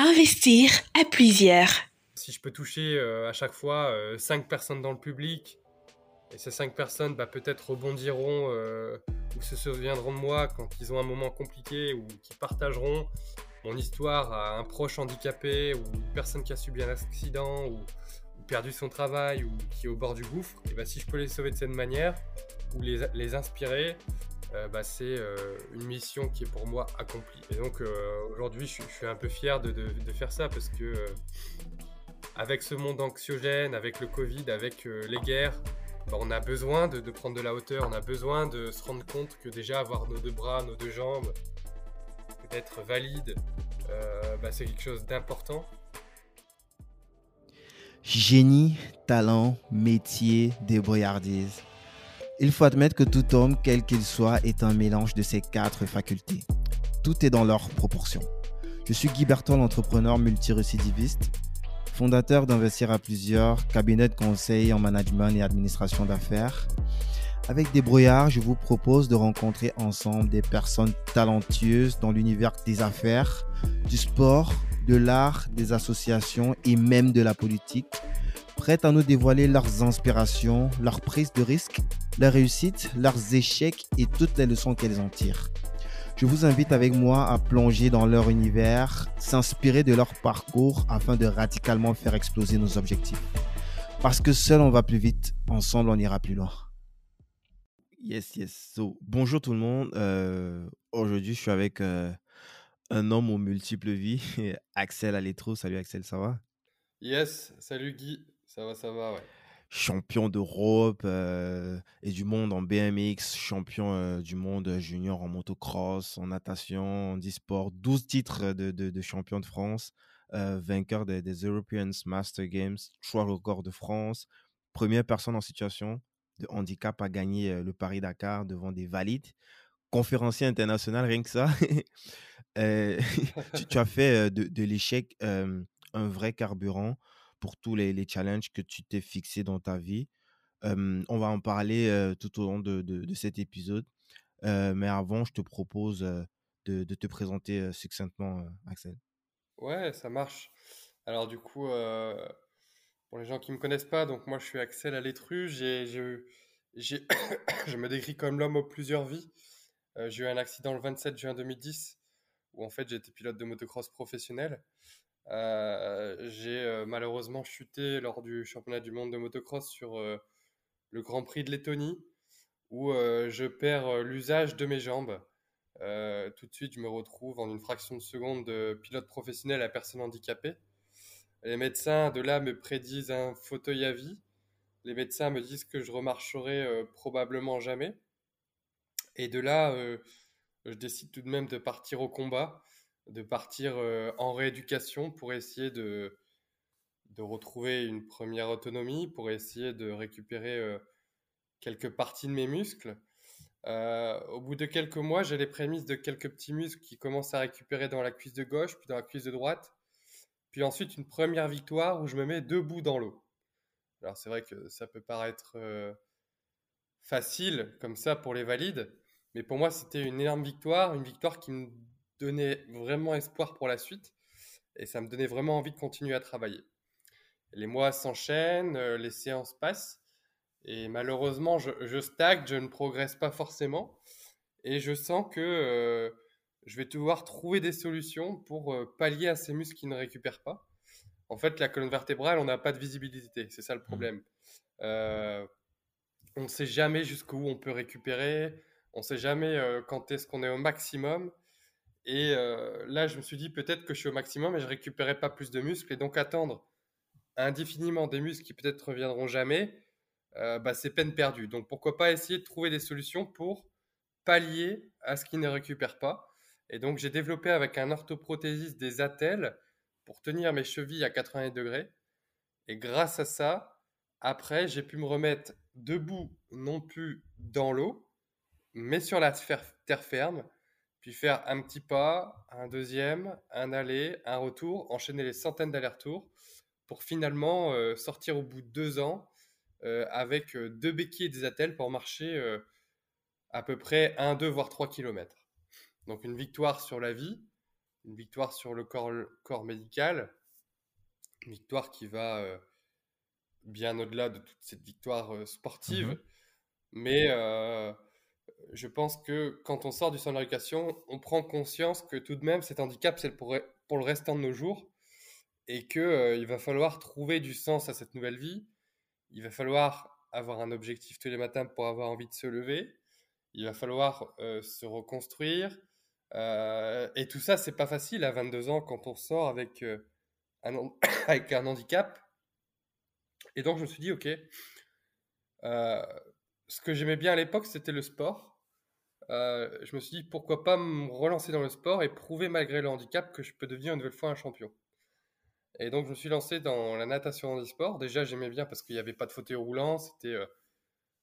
Investir à plusieurs. Si je peux toucher à chaque fois 5 personnes dans le public, et ces 5 personnes bah, peut-être rebondiront ou se souviendront de moi quand ils ont un moment compliqué ou qui partageront mon histoire à un proche handicapé ou une personne qui a subi un accident ou, perdu son travail ou qui est au bord du gouffre, et bah, si je peux les sauver de cette manière ou les, les inspirer, euh, bah, c'est euh, une mission qui est pour moi accomplie. Et donc euh, aujourd'hui, je, suis un peu fier de, faire ça parce que avec ce monde anxiogène, avec le Covid, avec les guerres, bah, on a besoin de, de, prendre de la hauteur, on a besoin de se rendre compte que déjà avoir nos deux bras, nos deux jambes, d'être valide, bah, c'est quelque chose d'important. Génie, talent, métier, débrouillardise. Il faut admettre que tout homme, quel qu'il soit, est un mélange de ces quatre facultés. Tout est dans leur proportion. Je suis Guy Bertol, entrepreneur multirécidiviste, fondateur d'Investir à plusieurs, cabinet de conseil en management et administration d'affaires. Avec des brouillards, je vous propose de rencontrer ensemble des personnes talentueuses dans l'univers des affaires, du sport, de l'art, des associations et même de la politique prêtes à nous dévoiler leurs inspirations, leurs prises de risques, leurs réussites, leurs échecs et toutes les leçons qu'elles en tirent. Je vous invite avec moi à plonger dans leur univers, s'inspirer de leur parcours afin de radicalement faire exploser nos objectifs. Parce que seul on va plus vite, ensemble on ira plus loin. Yes, yes. So, bonjour tout le monde. Euh, aujourd'hui, je suis avec euh, un homme aux multiples vies, Axel Aletro. Salut Axel, ça va? Yes, salut Guy. Ça va, ça va, ouais. Champion d'Europe euh, et du monde en BMX, champion euh, du monde junior en motocross, en natation, en e-sport, 12 titres de, champion de France, euh, vainqueur des, European Master Games, choix record de France, première personne en situation de handicap à gagner le Paris-Dakar devant des valides, conférencier international, rien que ça. tu, as fait de l'échec un vrai carburant pour tous les, challenges que tu t'es fixé dans ta vie. on va en parler tout au long de, cet épisode. mais avant, je te propose de, te présenter succinctement, Axel. Ouais, ça marche. Alors du coup, pour les gens qui ne me connaissent pas, donc moi je suis Axel Alétru. J'ai, je me décris comme l'homme aux plusieurs vies. j'ai eu un accident le 27 juin 2010 où en fait j'étais pilote de motocross professionnel. Euh, j'ai euh, malheureusement chuté lors du championnat du monde de motocross sur euh, le Grand Prix de Lettonie, où je perds l'usage de mes jambes. tout de suite, je me retrouve en une fraction de seconde de pilote professionnel à personne handicapée. Les médecins de là me prédisent un fauteuil à vie. Les médecins me disent que je remarcherai probablement jamais. Et de là, je décide tout de même de partir au combat de partir euh, en rééducation pour essayer de, de retrouver une première autonomie, pour essayer de récupérer euh, quelques parties de mes muscles. Euh, au bout de quelques mois, j'ai les prémices de quelques petits muscles qui commencent à récupérer dans la cuisse de gauche, puis dans la cuisse de droite. Puis ensuite, une première victoire où je me mets debout dans l'eau. Alors c'est vrai que ça peut paraître facile comme ça pour les valides, mais pour moi, c'était une énorme victoire, une victoire qui me donnait vraiment espoir pour la suite et ça me donnait vraiment envie de continuer à travailler. Les mois s'enchaînent, euh, les séances passent et malheureusement je, stagne, je ne progresse pas forcément et je sens que euh, je vais devoir trouver des solutions pour euh, pallier à ces muscles qui ne récupèrent pas. En fait, la colonne vertébrale, on n'a pas de visibilité, c'est ça le mmh. problème. on ne sait jamais jusqu'où on peut récupérer, on ne sait jamais quand est-ce qu'on est au maximum. Et euh, là, je me suis dit peut-être que je suis au maximum et je récupérerai pas plus de muscles. Et donc attendre indéfiniment des muscles qui peut-être reviendront jamais, euh, bah, c'est peine perdue. Donc pourquoi pas essayer de trouver des solutions pour pallier à ce qui ne récupère pas. Et donc j'ai développé avec un orthoprothésiste des attelles pour tenir mes chevilles à 80 degrés. Et grâce à ça, après, j'ai pu me remettre debout, non plus dans l'eau, mais sur la terre ferme puis faire un petit pas, un deuxième, un aller, un retour, enchaîner les centaines d'allers-retours pour finalement euh, sortir au bout de deux ans euh, avec euh, deux béquilles et des attelles pour marcher à peu près 1, 2, voire 3 km. Donc une victoire sur la vie, une victoire sur le corps, corps médical, une victoire qui va bien au-delà de toute cette victoire sportive. Mhm. Mais je pense que quand on sort du centre d'éducation, on prend conscience que tout de même cet handicap, c'est pour, le restant de nos jours et qu'il il va falloir trouver du sens à cette nouvelle vie. Il va falloir avoir un objectif tous les matins pour avoir envie de se lever. Il va falloir se reconstruire. et tout ça, c'est pas facile à 22 ans quand on sort avec, un, avec un handicap. Et donc, je me suis dit, OK, ce que j'aimais bien à l'époque, c'était le sport. Je me suis dit, pourquoi pas me relancer dans le sport et prouver, malgré le handicap, que je peux devenir une nouvelle fois un champion. Et donc, je me suis lancé dans la natation en e-sport. Déjà, j'aimais bien parce qu'il n'y avait pas de fauteuil roulant. C'était. Euh,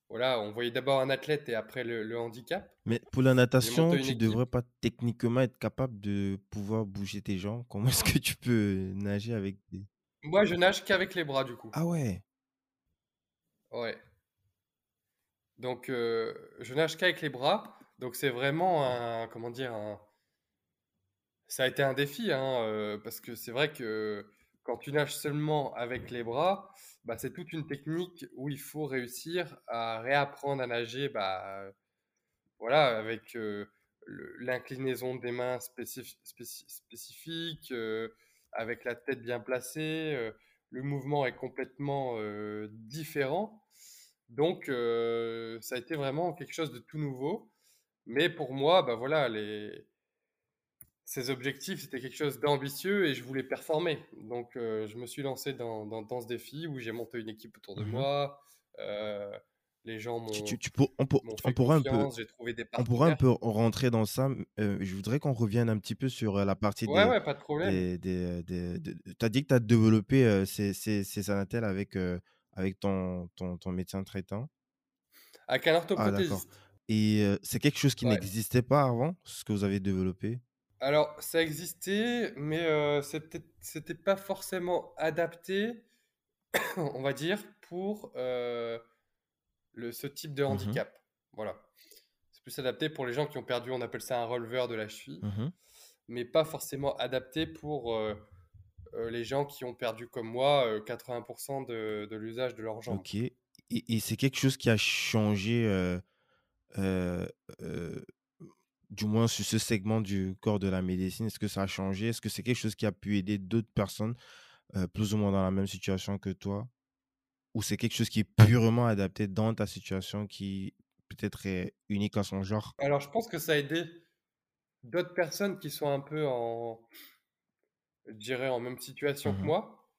voilà, on voyait d'abord un athlète et après le, handicap. Mais pour la natation, tu ne devrais pas techniquement être capable de pouvoir bouger tes jambes? Comment est-ce que tu peux nager avec des. Moi, je nage qu'avec les bras, du coup. Ah ouais Ouais. Donc, euh, je nage qu'avec les bras. Donc, c'est vraiment un. Comment dire. Ça a été un défi, hein, euh, parce que c'est vrai que quand tu nages seulement avec les bras, bah, c'est toute une technique où il faut réussir à réapprendre à nager bah, voilà, avec euh, l'inclinaison des mains spécifique, euh, avec la tête bien placée. Le mouvement est complètement différent. Donc, ça a été vraiment quelque chose de tout nouveau. Mais pour moi, bah voilà, les, ces objectifs, c'était quelque chose d'ambitieux et je voulais performer. Donc, euh, je me suis lancé dans, dans, ce défi où j'ai monté une équipe autour de mmh moi. Euh, les gens m'ont. Tu, on, pourrait un peu. on pourrait un peu rentrer dans ça. Euh, je voudrais qu'on revienne un petit peu sur la partie ouais, des. Ouais, pas de problème. Des, tu as dit que tu as développé ces, ces, ces avec, avec ton, ton, ton, médecin traitant? Avec un ah, et c'est quelque chose qui n'existait pas avant, ce que vous avez développé? Alors, ça existait, mais euh, c'était pas forcément adapté, on va dire, pour euh, le, ce type de mmh handicap. Voilà. C'est plus adapté pour les gens qui ont perdu, on appelle ça un releveur de la cheville, mmh mais pas forcément adapté pour les gens qui ont perdu, comme moi, 80% de, de l'usage de leurs jambes. Ok. Et, et c'est quelque chose qui a changé du moins sur ce segment du corps de la médecine Est-ce que ça a changé? Est-ce que c'est quelque chose qui a pu aider d'autres personnes euh, plus ou moins dans la même situation que toi? Ou c'est quelque chose qui est purement adapté dans ta situation qui peut-être est unique à son genre? Alors, je pense que ça a aidé d'autres personnes qui sont un peu en, je dirais, en même situation que mmh moi.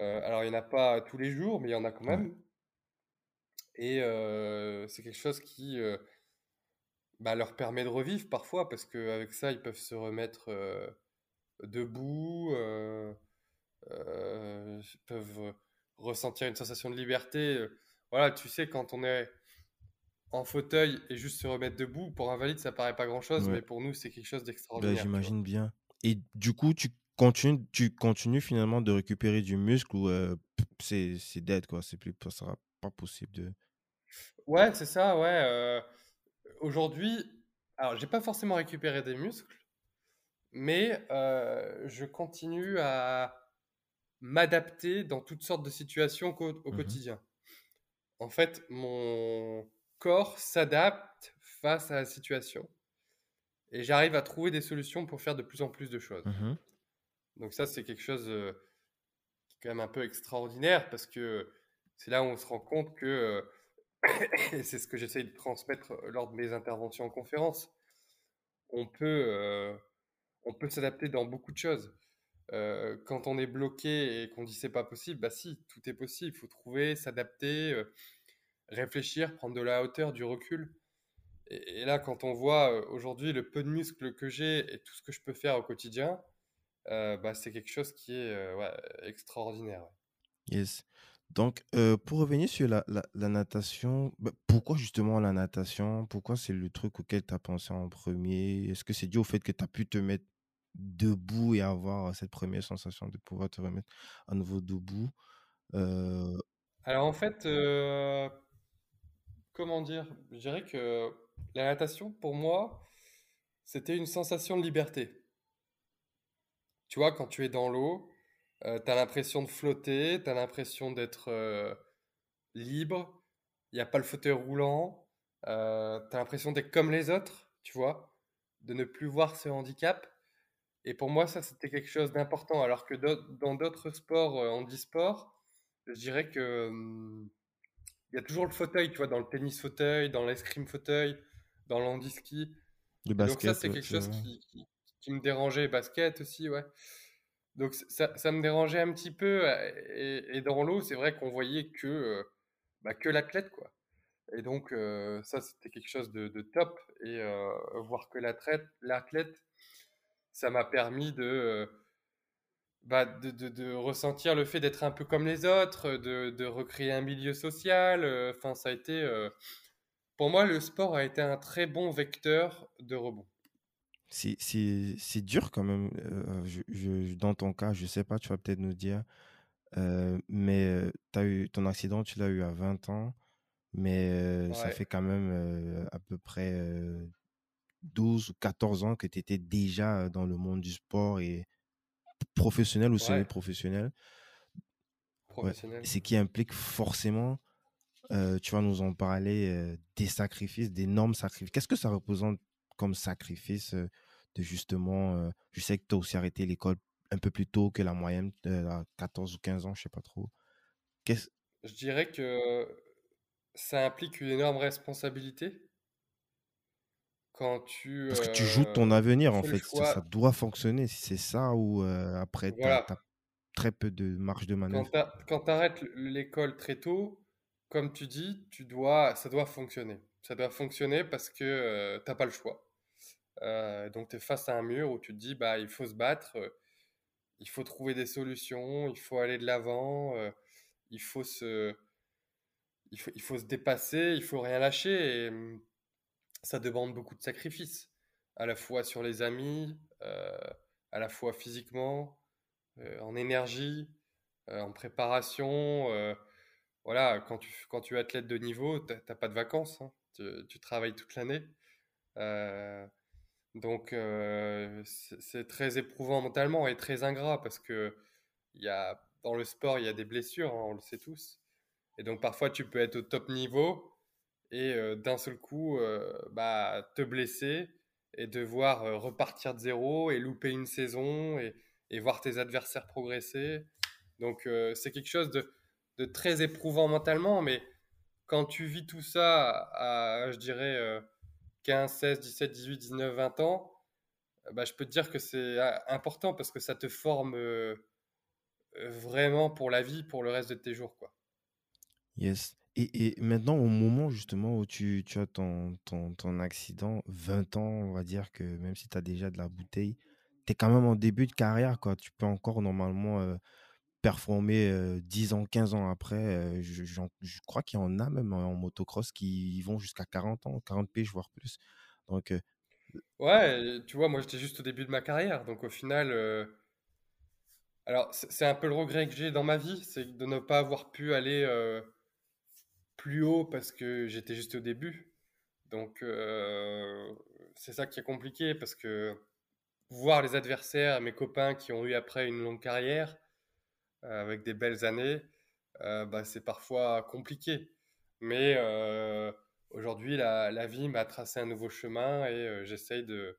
Euh, alors, il n'y en a pas tous les jours, mais il y en a quand même. Et euh, c'est quelque chose qui bah, leur permet de revivre parfois, parce qu'avec ça, ils peuvent se remettre euh, debout, euh, euh, ils peuvent ressentir une sensation de liberté. Voilà, tu sais, quand on est en fauteuil et juste se remettre debout, pour un valide, ça paraît pas grand-chose, mais pour nous, c'est quelque chose bah, d'extraordinaire. J'imagine bien. Et du coup, tu continues, tu continues finalement de récupérer du muscle ou c'est dead, quoi. C'est plus, ça sera pas possible de... Ouais, c'est ça, ouais aujourd'hui, alors j'ai pas forcément récupéré des muscles, mais euh, je continue à m'adapter dans toutes sortes de situations au, mmh quotidien. En fait, mon corps s'adapte face à la situation et j'arrive à trouver des solutions pour faire de plus en plus de choses. Mmh Donc ça, c'est quelque chose euh, qui est quand même un peu extraordinaire parce que c'est là où on se rend compte que euh, c'est ce que j'essaye de transmettre euh, lors de mes interventions en conférence, on peut, euh, peut s'adapter dans beaucoup de choses. Euh, quand on est bloqué et qu'on dit c'est pas possible, bah si, tout est possible. Il faut trouver, s'adapter, réfléchir, prendre de la hauteur, du recul. Et, là, quand on voit aujourd'hui le peu de muscles que j'ai et tout ce que je peux faire au quotidien, bah, c'est quelque chose qui est extraordinaire. Yes. Donc, euh, pour revenir sur la, la, natation, bah, pourquoi justement la natation? Pourquoi c'est le truc auquel tu as pensé en premier? Est-ce que c'est dû au fait que tu as pu te mettre debout et avoir cette première sensation de pouvoir te remettre à nouveau debout? Euh Alors en fait, euh, comment dire? Je dirais que la natation, pour moi, c'était une sensation de liberté. tu vois, quand tu es dans l'eau, euh, tu as l'impression de flotter, tu as l'impression d'être euh, libre, il n'y a pas le fauteuil roulant, euh, tu as l'impression d'être comme les autres, tu vois, de ne plus voir ce handicap. Et pour moi, ça, c'était quelque chose d'important. Alors que dans d'autres sports, handisport, je dirais que hum, il y a toujours le fauteuil, tu vois, dans le tennis fauteuil, dans l'escrime fauteuil, dans l'handiski. Donc ça, c'est quelque chose qui, qui, me dérangeait. Basket aussi, ouais. Donc ça, me dérangeait un petit peu. Et, dans l'eau, c'est vrai qu'on voyait que, bah, que l'athlète, quoi. Et donc ça, c'était quelque chose de, top. Et voir que l'athlète, ça m'a permis de, bah, de, de, de, ressentir le fait d'être un peu comme les autres, de recréer un milieu social. Enfin, ça a été pour moi, le sport a été un très bon vecteur de rebond. C'est dur quand même. Euh, je, dans ton cas, je sais pas, tu vas peut-être nous dire. Euh, mais euh, as eu, ton accident, tu l'as eu à 20 ans. Mais ça fait quand même à peu près 12 ou 14 ans que tu étais déjà dans le monde du sport et professionnel ou semi-professionnel. Professionnel. Ce qui implique forcément tu vas nous en parler des sacrifices, d'énormes sacrifices. Qu'est-ce que ça représente comme sacrifice de justement, je sais que tu as aussi arrêté l'école un peu plus tôt que la moyenne, à 14 ou 15 ans, je sais pas trop. Je dirais que ça implique une énorme responsabilité. Quand tu, Parce que tu joues ton avenir, en fait. Ça, doit fonctionner. Si c'est ça ou après, tu as, très peu de marge de manœuvre. Quand tu arrêtes l'école très tôt, comme tu dis, tu dois, ça doit fonctionner. Ça doit fonctionner parce que euh, tu n'as pas le choix. Euh, donc tu es face à un mur où tu te dis, bah, il faut se battre, euh, il faut trouver des solutions, il faut aller de l'avant, il, faut se, il, faut, il faut se dépasser, il faut rien lâcher. Et hum, ça demande beaucoup de sacrifices, à la fois sur les amis, à la fois physiquement, en énergie, en préparation voilà, quand tu, quand tu es athlète de niveau, tu n'as pas de vacances. Hein. Tu, travailles toute l'année. Euh, donc, euh, c'est très éprouvant mentalement et très ingrat parce que y a, dans le sport, il y a des blessures, hein, on le sait tous. Et donc, parfois, tu peux être au top niveau et euh, d'un seul coup, bah, te blesser et devoir repartir de zéro et louper une saison et, voir tes adversaires progresser. Donc, c'est quelque chose de très éprouvant mentalement, mais quand tu vis tout ça je dirais, 15, 16, 17, 18, 19, 20 ans, bah, je peux te dire que c'est ah, important parce que ça te forme euh, vraiment pour la vie, pour le reste de tes jours. Quoi. Yes. Et, maintenant, au moment justement où tu, as ton, accident, 20 ans, on va dire que même si tu as déjà de la bouteille, tu es quand même en début de carrière. Tu peux encore normalement euh, performer 10 ans, 15 ans après. je, crois qu'il y en a même en motocross qui vont jusqu'à 40 ans, 40 piges, voire plus. Donc, ouais, tu vois, moi j'étais juste au début de ma carrière. Donc au final, alors c'est un peu le regret que j'ai dans ma vie, c'est de ne pas avoir pu aller plus haut parce que j'étais juste au début. Donc c'est ça qui est compliqué parce que voir les adversaires, mes copains qui ont eu après une longue carrière, avec des belles années, euh, bah, c'est parfois compliqué. Mais euh, aujourd'hui, la, la, vie m'a tracé un nouveau chemin et j'essaye de,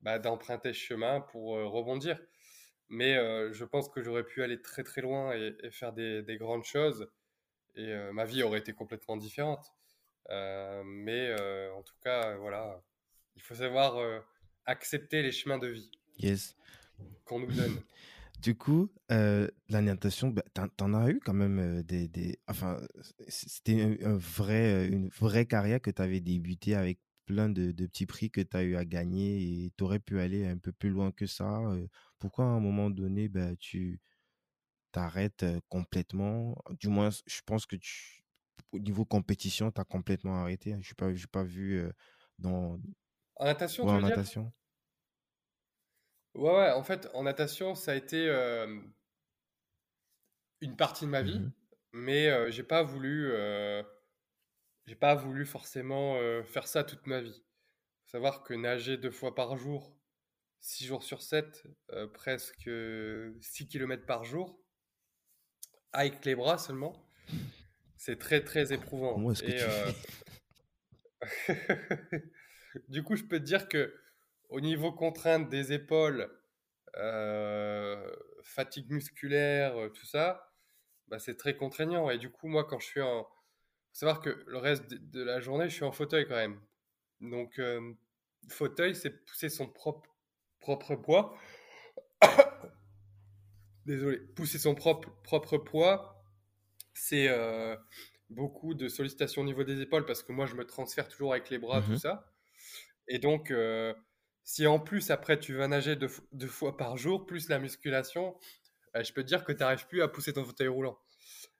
bah, d'emprunter ce chemin pour rebondir. Mais je pense que j'aurais pu aller très très loin et, faire des, des, grandes choses et ma vie aurait été complètement différente. mais en tout cas, voilà, il faut savoir accepter les chemins de vie yes. qu'on nous donne. Du coup, euh, la natation, bah, t'en as eu quand même euh, des, des, Enfin, c'était un, vrai, une vraie carrière que tu avais débuté avec plein de, de petits prix que tu as eu à gagner et tu aurais pu aller un peu plus loin que ça. Euh. Pourquoi à un moment donné, bah, tu t'arrêtes complètement? Du moins, je pense que tu, au niveau compétition, tu as complètement arrêté. Je n'ai pas, pas vu dans. En natation, tu veux en natation. Ouais, ouais, en fait, en natation, ça a été une partie de ma vie, mmh mais j'ai pas voulu, j'ai pas voulu forcément faire ça toute ma vie. Faut savoir que nager deux fois par jour, 6 jours sur 7, euh, presque 6 km par jour, avec les bras seulement. C'est très très éprouvant. Comment est-ce que Et, tu euh, fais? du coup, je peux te dire que au niveau contrainte des épaules, euh, fatigue musculaire, euh, tout ça, bah, c'est très contraignant. Et du coup, moi, quand je suis en... faut savoir que le reste de, la journée, je suis en fauteuil quand même. Donc, euh, fauteuil, c'est pousser son propre, propre poids. Désolé, pousser son propre, propre poids, c'est euh, beaucoup de sollicitations au niveau des épaules parce que moi, je me transfère toujours avec les bras, tout Mhm. ça. Et donc, si en plus, après, tu vas nager deux, deux fois par jour, plus la musculation, euh, je peux te dire que tu n'arrives plus à pousser ton fauteuil roulant.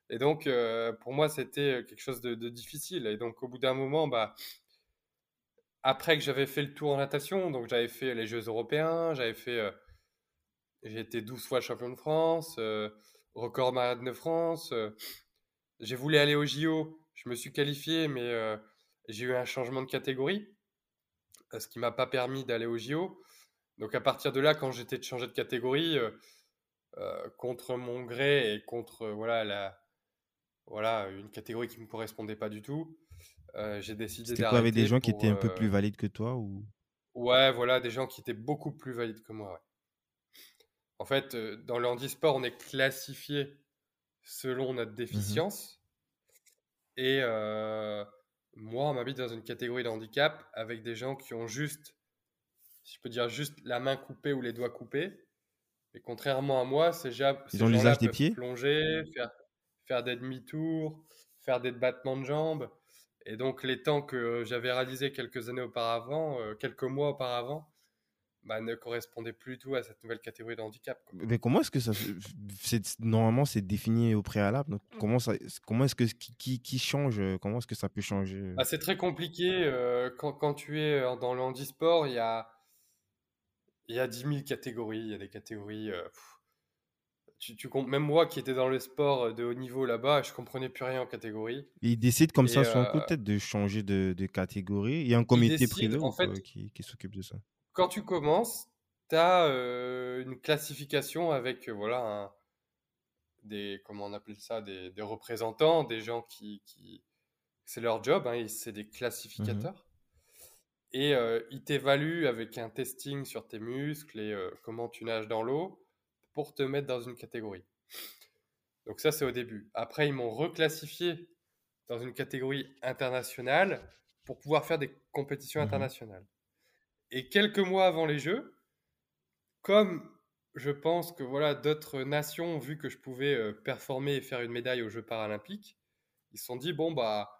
Et donc, euh, pour moi, c'était quelque chose de, difficile. Et donc, au bout d'un moment, bah, après que j'avais fait le tour en natation, donc j'avais fait les Jeux européens, j'avais fait, euh, j'ai été 12 fois champion de France, euh, record malade de France. euh, j'ai voulu aller au JO, je me suis qualifié, mais euh, j'ai eu un changement de catégorie, euh, ce qui m'a pas permis d'aller au JO. Donc à partir de là, quand j'étais de changer de catégorie, euh, euh, contre mon gré et contre euh, voilà la voilà une catégorie qui me correspondait pas du tout, euh, j'ai décidé C'était quoi avec des d'arrêter gens qui étaient un peu plus valides que toi ou... ouais voilà des gens qui étaient beaucoup plus valides que moi. ouais. En fait, dans le handisport, on est classifié selon notre Mhm. déficience. Et euh, moi, on m'habite dans une catégorie de handicap avec des gens qui ont juste, si je peux dire, juste la main coupée ou les doigts coupés. Et contrairement à moi, ces, ja- Ils ont l'usage des pieds plonger, faire, faire des demi-tours, faire des battements de jambes. Et donc, les temps que j'avais réalisés quelques années auparavant, euh, quelques mois auparavant, bah, ne correspondaient plus du tout à cette nouvelle catégorie de handicap. quoi. Mais comment est-ce que ça... c'est- Normalement, c'est défini au préalable. Donc, comment, ça... comment est-ce que... Qui, qui, change euh, Comment est-ce que ça peut changer euh? Bah, c'est très compliqué. euh, quand, quand tu es euh, dans le handisport, il y a, il y a 10 000 catégories. Il y a des catégories. euh, pff, tu, tu même moi qui étais dans le sport de haut niveau là-bas, je comprenais plus rien en catégorie. Ils décident comme Et ça sur un coup euh, de tête de changer de, de catégorie. Il y a un comité décident, privé en ou quoi fait, qui, qui s'occupe de ça? Quand tu commences, tu as une classification avec euh, voilà, un- des, comment on appelle ça, des, des représentants, des gens qui, qui c'est leur job, hein, c'est des Mhm. classificateurs. Et euh, ils t'évaluent avec un testing sur tes muscles et euh, comment tu nages dans l'eau pour te mettre dans une catégorie. Donc ça, c'est au début. Après, ils m'ont reclassifié dans une catégorie internationale pour pouvoir faire des compétitions Mhm. internationales. Et quelques mois avant les Jeux, comme je pense que voilà d'autres nations ont vu que je pouvais euh, performer et faire une médaille aux Jeux paralympiques, ils se sont dit bon bah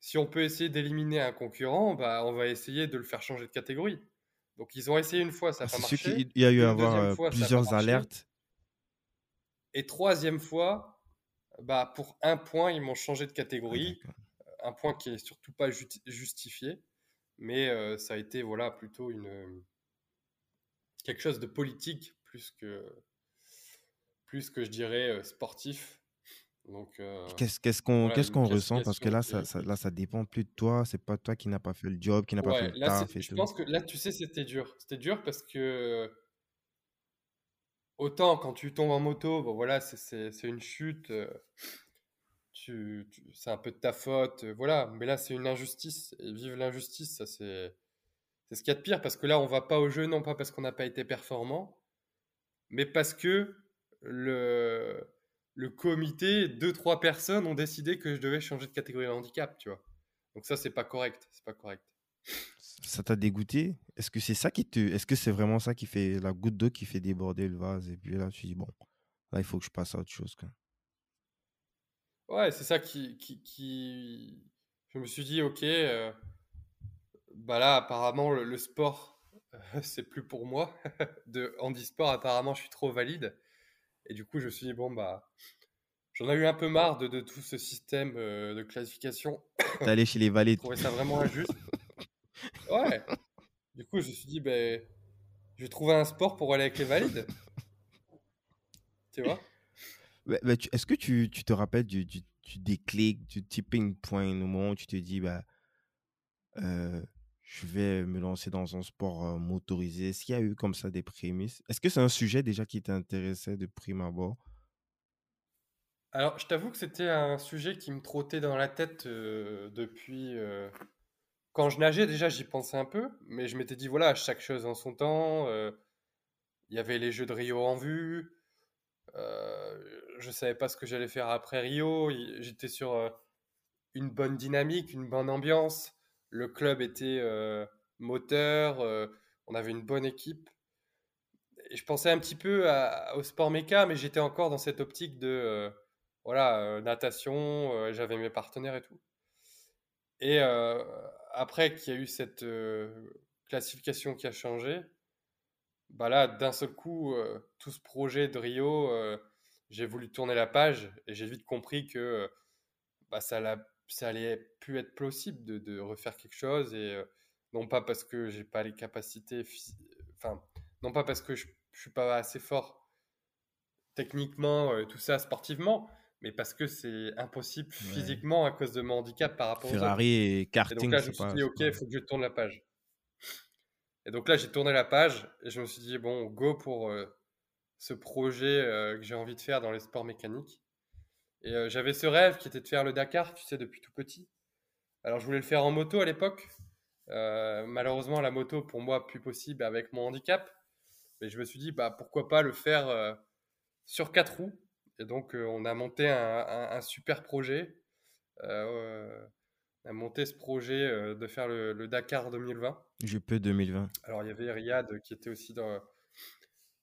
si on peut essayer d'éliminer un concurrent, bah on va essayer de le faire changer de catégorie. Donc ils ont essayé une fois, ça Ah, n'a pas C'est sûr marché. qu'il y a eu à avoir euh, fois, pas plusieurs alertes. Et troisième fois, bah pour un point, ils m'ont changé de Ah, catégorie. d'accord. un point qui est surtout pas ju- justifié, mais euh, ça a été voilà plutôt une quelque chose de politique plus que plus que je dirais euh, sportif. Donc euh, Qu'est-ce qu'est-ce qu'on voilà, qu'est-ce qu'on ressent? Parce que là ça, là, ça dépend plus de toi. C'est pas toi qui n'a pas fait le job, qui n'a pas fait le là taf et je tout. pense que là tu sais c'était dur, c'était dur parce que autant quand tu tombes en moto, bon voilà c'est, c'est, c'est une chute, euh, c'est un peu de ta faute, euh, voilà, mais là c'est une injustice et vivre l'injustice ça c'est C'est ce qu'il y a de pire parce que là, on va pas au jeu, non pas parce qu'on n'a pas été performant, mais parce que le, le comité, deux, trois personnes ont décidé que je devais changer de catégorie de handicap, tu vois. Donc ça, c'est pas correct. C'est pas correct. Ça t'a dégoûté? Est-ce que c'est ça qui te Est-ce que c'est vraiment ça qui fait la goutte d'eau qui fait déborder le vase? Et puis là, tu dis bon, là il faut que je passe à autre chose. Quoi. Ouais, c'est ça qui, qui, qui- Je me suis dit, ok, euh, bah là, apparemment, le, le sport, euh, c'est plus pour moi. De handisport, apparemment, je suis trop valide. Et du coup, je me suis dit, bon, bah, j'en ai eu un peu marre de, de tout ce système euh, de classification. T'es allé chez les Je valides. trouvais ça vraiment injuste. Ouais. Du coup, je me suis dit, ben, je vais trouver un sport pour aller avec les valides. Tu vois? Bah, tu- Est-ce que tu, te rappelles du, du, du déclic, du tipping point, au moment où tu te dis, bah, je vais me lancer dans un sport motorisé? Est-ce qu'il y a eu comme ça des prémices? Est-ce que c'est un sujet déjà qui t'intéressait de prime abord? Alors, je t'avoue que c'était un sujet qui me trottait dans la tête depuis. quand je nageais, déjà, j'y pensais un peu, mais je m'étais dit, voilà, chaque chose en son temps. Il y avait les Jeux de Rio en vue. Euh, je savais pas ce que j'allais faire après Rio. J'étais sur euh, une bonne dynamique, une bonne ambiance. Le club était euh, moteur. on avait une bonne équipe. Je pensais un petit peu au sport méca, mais j'étais encore dans cette optique de voilà, natation, j'avais mes partenaires et tout. Et après qu'il y a eu cette classification qui a changé, bah là, d'un seul coup, euh, tout ce projet de Rio, euh, j'ai voulu tourner la page et j'ai vite compris que euh, bah, ça, l'a- ça allait plus être possible de, de refaire quelque chose et euh, non pas parce que j'ai pas les capacités, enfin, non pas parce que je, je suis pas assez fort techniquement, tout ça sportivement, mais parce que c'est impossible Ouais. physiquement à cause de mon handicap par rapport aux autres. Ferrari et Et donc karting, là, je me suis pas, dit, ok, il faut que je tourne la page. Et donc là, j'ai tourné la page et je me suis dit, bon, go pour euh, ce projet euh, que j'ai envie de faire dans les sports mécaniques. Et euh, j'avais ce rêve qui était de faire le Dakar, tu sais, depuis tout petit. Alors, je voulais le faire en moto à l'époque. Malheureusement, la moto, pour moi, plus possible avec mon handicap. Mais je me suis dit, bah, pourquoi pas le faire sur quatre roues. Et donc, on a monté un, super projet. A monté ce projet euh, de faire le, le Dakar 2020. Je peux 2020. Alors, il y avait Riyad qui était aussi dans,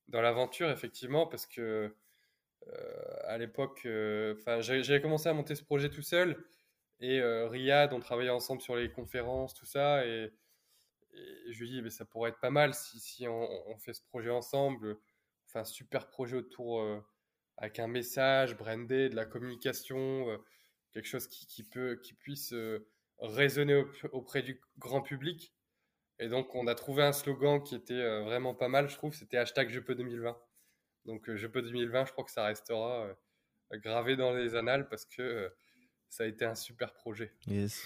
dans l'aventure, effectivement, parce que euh, à l'époque, euh, enfin, j'avais commencé à monter ce projet tout seul. Et euh, Riyad, on travaillait ensemble sur les conférences, tout ça. Et, et je lui dis, mais ça pourrait être pas mal si, si on, on fait ce projet ensemble. Un super projet autour, avec un message brandé, de la communication, quelque chose qui, peut, qui puisse euh, résonner au- auprès du grand public. Et donc, on a trouvé un slogan qui était euh, vraiment pas mal, je trouve. C'était hashtag Je peux 2020. Donc, euh, Je peux 2020, je crois que ça restera euh, gravé dans les annales parce que euh, ça a été un super projet. Yes.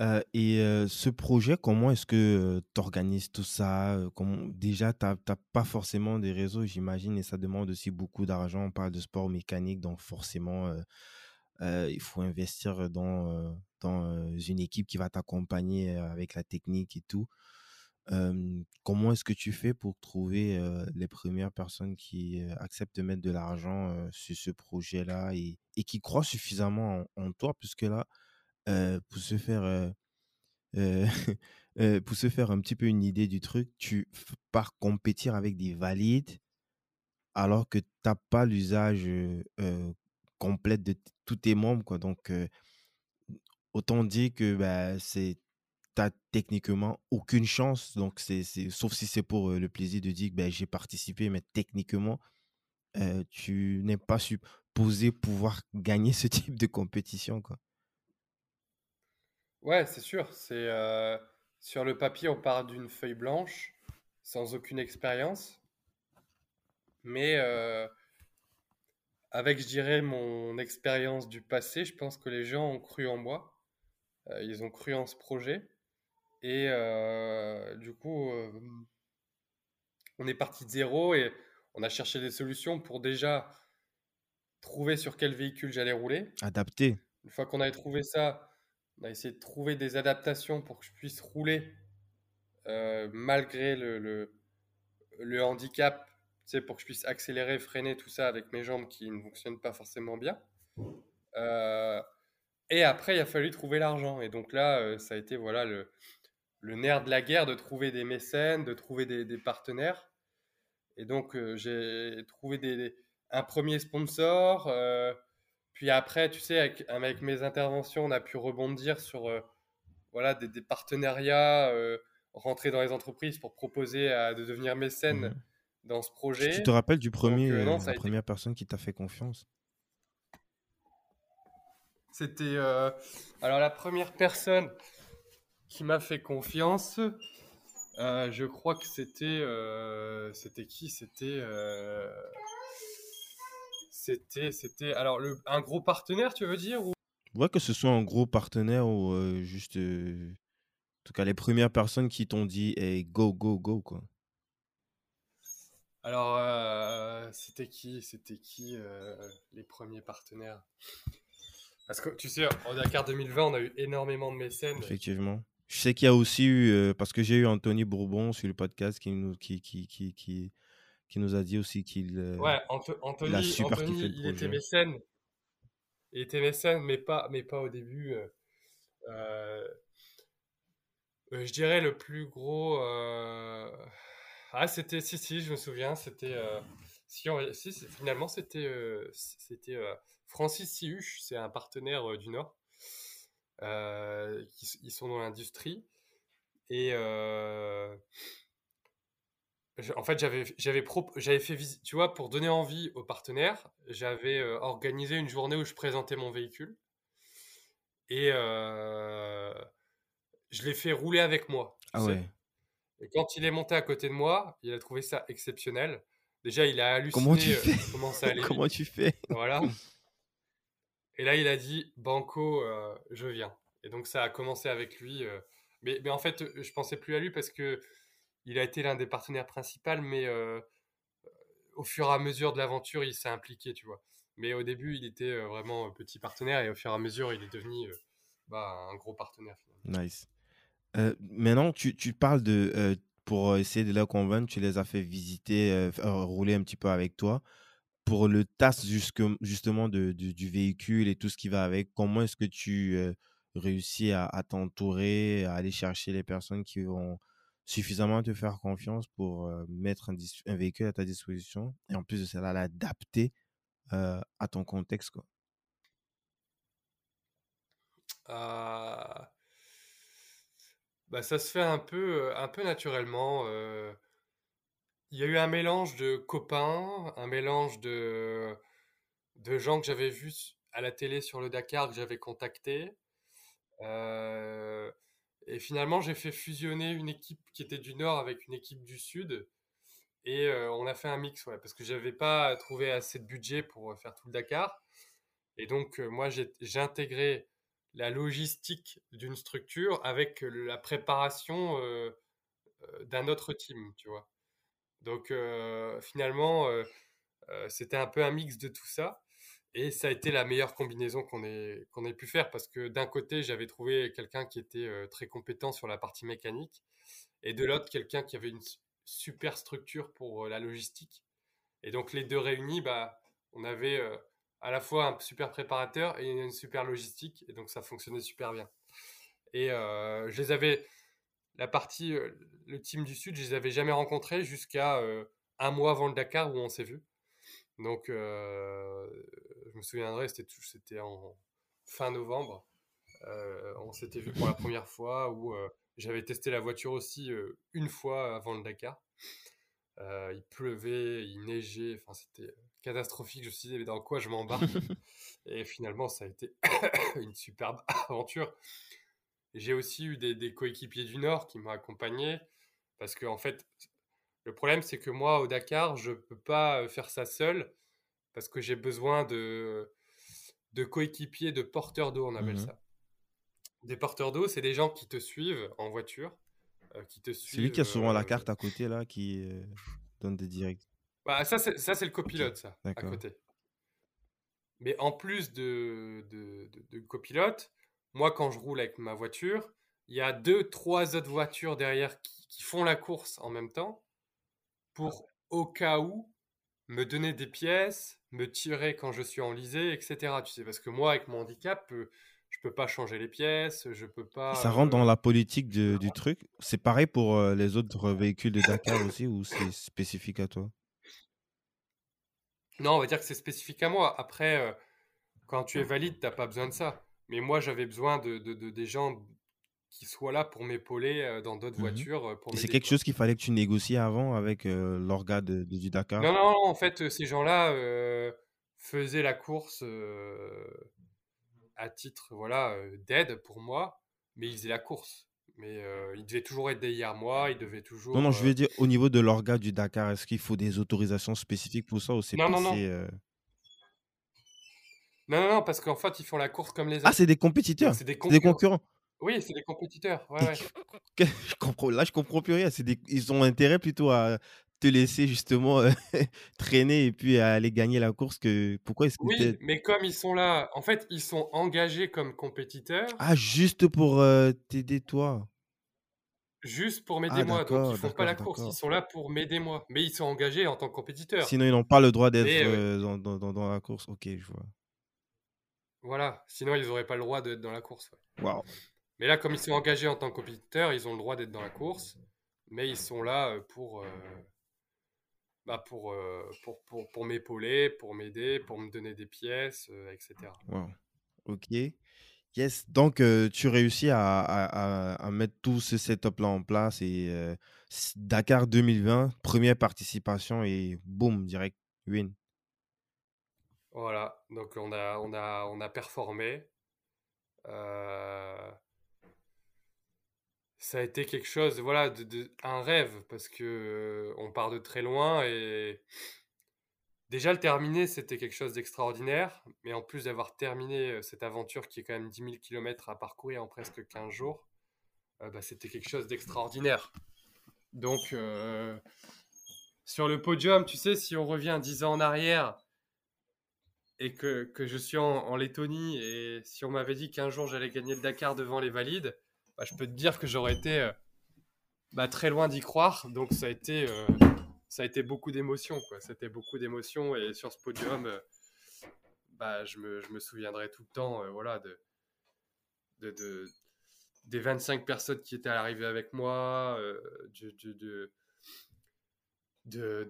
Euh, et euh, ce projet, comment est-ce que tu organises tout ça? euh, comment... Déjà, tu n'as pas forcément des réseaux, j'imagine, et ça demande aussi beaucoup d'argent. On parle de sport mécanique, donc forcément, euh, il faut investir dans, euh, dans euh, une équipe qui va t'accompagner avec la technique et tout. Comment est-ce que tu fais pour trouver les premières personnes qui acceptent de mettre de l'argent sur ce projet-là et, et qui croient suffisamment en, toi, puisque là, pour se faire pour se faire un petit peu une idée du truc, tu pars compétir avec des valides alors que tu n'as pas l'usage complet de tous tes membres, quoi. Donc, autant dire que bah, c'est techniquement aucune chance. Donc, c'est, sauf si c'est pour le plaisir de dire que ben, j'ai participé, mais techniquement, tu n'es pas supposé pouvoir gagner ce type de compétition, quoi. Ouais, c'est sûr. C'est sur le papier, on part d'une feuille blanche, sans aucune expérience, mais avec, je dirais, mon expérience du passé, je pense que les gens ont cru en moi. Euh, ils ont cru en ce projet, et euh, du coup, euh, on est parti de zéro et on a cherché des solutions pour déjà trouver sur quel véhicule j'allais rouler. Adapté. Une fois qu'on avait trouvé ça, on a essayé de trouver des adaptations pour que je puisse rouler malgré le, le, le handicap, pour que je puisse accélérer, freiner, tout ça avec mes jambes qui ne fonctionnent pas forcément bien. Euh, et après, il a fallu trouver l'argent. Et donc là, euh, ça a été voilà, le, le nerf de la guerre de trouver des mécènes, de trouver des, partenaires. Et donc, euh, j'ai trouvé des, un premier sponsor. puis après, tu sais, avec, mes interventions, on a pu rebondir sur voilà, des, partenariats, rentrer dans les entreprises pour proposer de devenir mécène Mhm. Dans ce Tu, projet. tu te rappelles du Donc, premier, euh, non, euh, la été première personne qui t'a fait confiance? C'était euh, alors la première personne qui m'a fait confiance. euh, je crois que c'était euh, c'était qui? C'était euh, c'était c'était alors le un gros partenaire, tu veux dire ou? Ouais, que ce soit un gros partenaire ou euh, juste euh, tout cas, les premières personnes qui t'ont dit hey, go, go, go, quoi. Alors, euh, c'était qui C'était qui euh, les premiers partenaires? Parce que tu sais, en Dakar 2020, on a eu énormément de mécènes. Effectivement. Je sais qu'il y a aussi eu, euh, parce que j'ai eu Anthony Bourbon sur le podcast qui nous, qui, qui, qui, qui, qui nous a dit aussi qu'il ouais, Anthony, il était mécène. Il était mécène, mais pas, mais pas au début. je dirais le plus gros. Ah, c'était, si, si, je me souviens, c'était. Euh, si, si finalement, c'était euh, c'était euh, Francis Sihuch, c'est un partenaire du Nord. Qui, ils sont dans l'industrie. Et. en fait, j'avais, j'avais, j'avais fait visite, tu vois, pour donner envie aux partenaires, j'avais organisé une journée où je présentais mon véhicule. Et je l'ai fait rouler avec moi. Ah ouais. Et quand il est monté à côté de moi, il a trouvé ça exceptionnel. Déjà, il a halluciné comment, tu euh, fais? comment ça allait. comment tu fais? Voilà. Et là, il a dit Banco, euh, je viens. Et donc, ça a commencé avec lui. Euh. mais, mais, en fait, je pensais plus à lui parce que il a été l'un des partenaires principaux, mais au fur et à mesure de l'aventure, il s'est impliqué, tu vois. Mais au début, il était vraiment petit partenaire et au fur et à mesure, il est devenu bah, un gros partenaire. Finalement. Nice maintenant, tu, parles de, pour essayer de les convaincre, tu les as fait visiter, rouler un petit peu avec toi. Pour le tasse justement de, du véhicule et tout ce qui va avec, comment est-ce que tu réussis à, t'entourer, à aller chercher les personnes qui vont suffisamment te faire confiance pour mettre un, véhicule à ta disposition et en plus de cela, l'adapter à ton contexte quoi? Euh, bah, ça se fait un peu, un peu naturellement. Il y a eu un mélange de copains, un mélange de, de gens que j'avais vus à la télé sur le Dakar, que j'avais contactés. et finalement, j'ai fait fusionner une équipe qui était du Nord avec une équipe du Sud. Et on a fait un mix, parce que j'avais pas trouvé assez de budget pour faire tout le Dakar. Et donc, moi, j'ai intégré la logistique d'une structure avec la préparation d'un autre team, tu vois? Donc finalement, c'était un peu un mix de tout ça. Et ça a été la meilleure combinaison qu'on ait, ait pu faire parce que d'un côté, j'avais trouvé quelqu'un qui était très compétent sur la partie mécanique et de l'autre, quelqu'un qui avait une super structure pour la logistique. Et donc les deux réunis, bah, on avait à la fois un super préparateur et une super logistique, et donc ça fonctionnait super bien. Et euh, je les avais, la partie, euh, le team du Sud, je les avais jamais rencontrés jusqu'à euh, un mois avant le Dakar où on s'est vu. Donc, je me souviendrai, c'était en fin novembre. on s'était vu pour la première fois où j'avais testé la voiture aussi une fois avant le Dakar. il pleuvait, il neigeait, enfin c'était catastrophique. Je me suis dit, mais dans quoi je m'embarque? Et finalement, ça a été une superbe aventure. J'ai aussi eu des, coéquipiers du Nord qui m'ont accompagné parce que, en fait, le problème, c'est que moi, au Dakar, je ne peux pas euh, faire ça seul parce que j'ai besoin de, de coéquipiers, de porteurs d'eau, on appelle mmh ça. Des porteurs d'eau, c'est des gens qui te suivent en voiture. Euh, qui te C'est lui qui a souvent la euh, carte à côté, là, qui donne des directs. Bah, ça, c'est, ça, c'est le copilote, ça, à côté. Mais en plus de, de, de, copilote, moi, quand je roule avec ma voiture, il y a deux, trois autres voitures derrière qui, qui font la course en même temps pour, au cas où, me donner des pièces, me tirer quand je suis enlisé, etc. Tu sais, parce que moi, avec mon handicap, euh, je peux pas changer les pièces, je peux pas. Ça rentre dans euh, la politique du truc. C'est pareil pour euh, les autres véhicules de Dakar aussi, ou c'est spécifique à toi? Non, on va dire que c'est spécifique à moi. Après, euh, quand tu es valide, tu n'as pas besoin de ça. Mais moi, j'avais besoin de, des gens qui soient là pour m'épauler euh, dans d'autres mmh voitures. Euh, c'est quelque chose qu'il fallait que tu négocies avant avec l'orga de, du Dakar? Non, non, en fait, ces gens-là faisaient la course à titre voilà, d'aide pour moi, mais ils faisaient la course. Mais euh, il devait toujours être derrière moi, il devait toujours. Non, non, je veux euh dire, au niveau de l'orga du Dakar, est-ce qu'il faut des autorisations spécifiques pour ça ou c'est non, non, non. Euh non, non, non, parce qu'en fait, ils font la course comme les autres. Ah, c'est des compétiteurs C'est des, concurrents Oui, c'est des compétiteurs. Ouais, ouais. je comprends, là, je comprends plus rien. Des, ils ont intérêt plutôt à te laisser justement euh, traîner et puis aller gagner la course que pourquoi est-ce que Oui, mais comme ils sont là, en fait, ils sont engagés comme compétiteurs. Ah, juste pour euh, t'aider toi? Juste pour m'aider Ah, moi, donc ils font pas la course, ils sont là pour m'aider moi, mais ils sont engagés en tant que compétiteurs. Sinon, ils n'ont pas le droit d'être euh, dans, dans, dans- dans la course. Ok, je vois. voilà, sinon ils auraient pas le droit d'être dans la course. ouais. Waouh. Mais là, comme ils sont engagés en tant que compétiteurs, ils ont le droit d'être dans la course, mais ils sont là pour, bah pour, euh, pour, pour, pour m'épauler, pour m'aider, pour me donner des pièces, euh, etc. Waouh. Ok. Yes. Donc, euh, tu réussis à, à, mettre tout ce setup-là en place et euh, Dakar 2020, première participation et boum, direct, win. Voilà, donc on a, on a, on a performé. Euh, ça a été quelque chose, voilà, un rêve, parce que euh, on part de très loin et déjà le terminer, c'était quelque chose d'extraordinaire, mais en plus d'avoir terminé euh, cette aventure qui est quand même 10 000 km à parcourir en presque 15 jours, euh, bah, c'était quelque chose d'extraordinaire. Donc, sur le podium, tu sais, si on revient 10 ans en arrière et que, que je suis en, en Lettonie et si on m'avait dit qu'un jour j'allais gagner le Dakar devant les valides, bah, je peux te dire que j'aurais été euh, bah, très loin d'y croire. Donc ça a été, euh, beaucoup d'émotions. C'était beaucoup d'émotions et sur ce podium, euh, bah, je, me, souviendrai tout le temps des 25 personnes qui étaient à l'arrivée avec moi, de,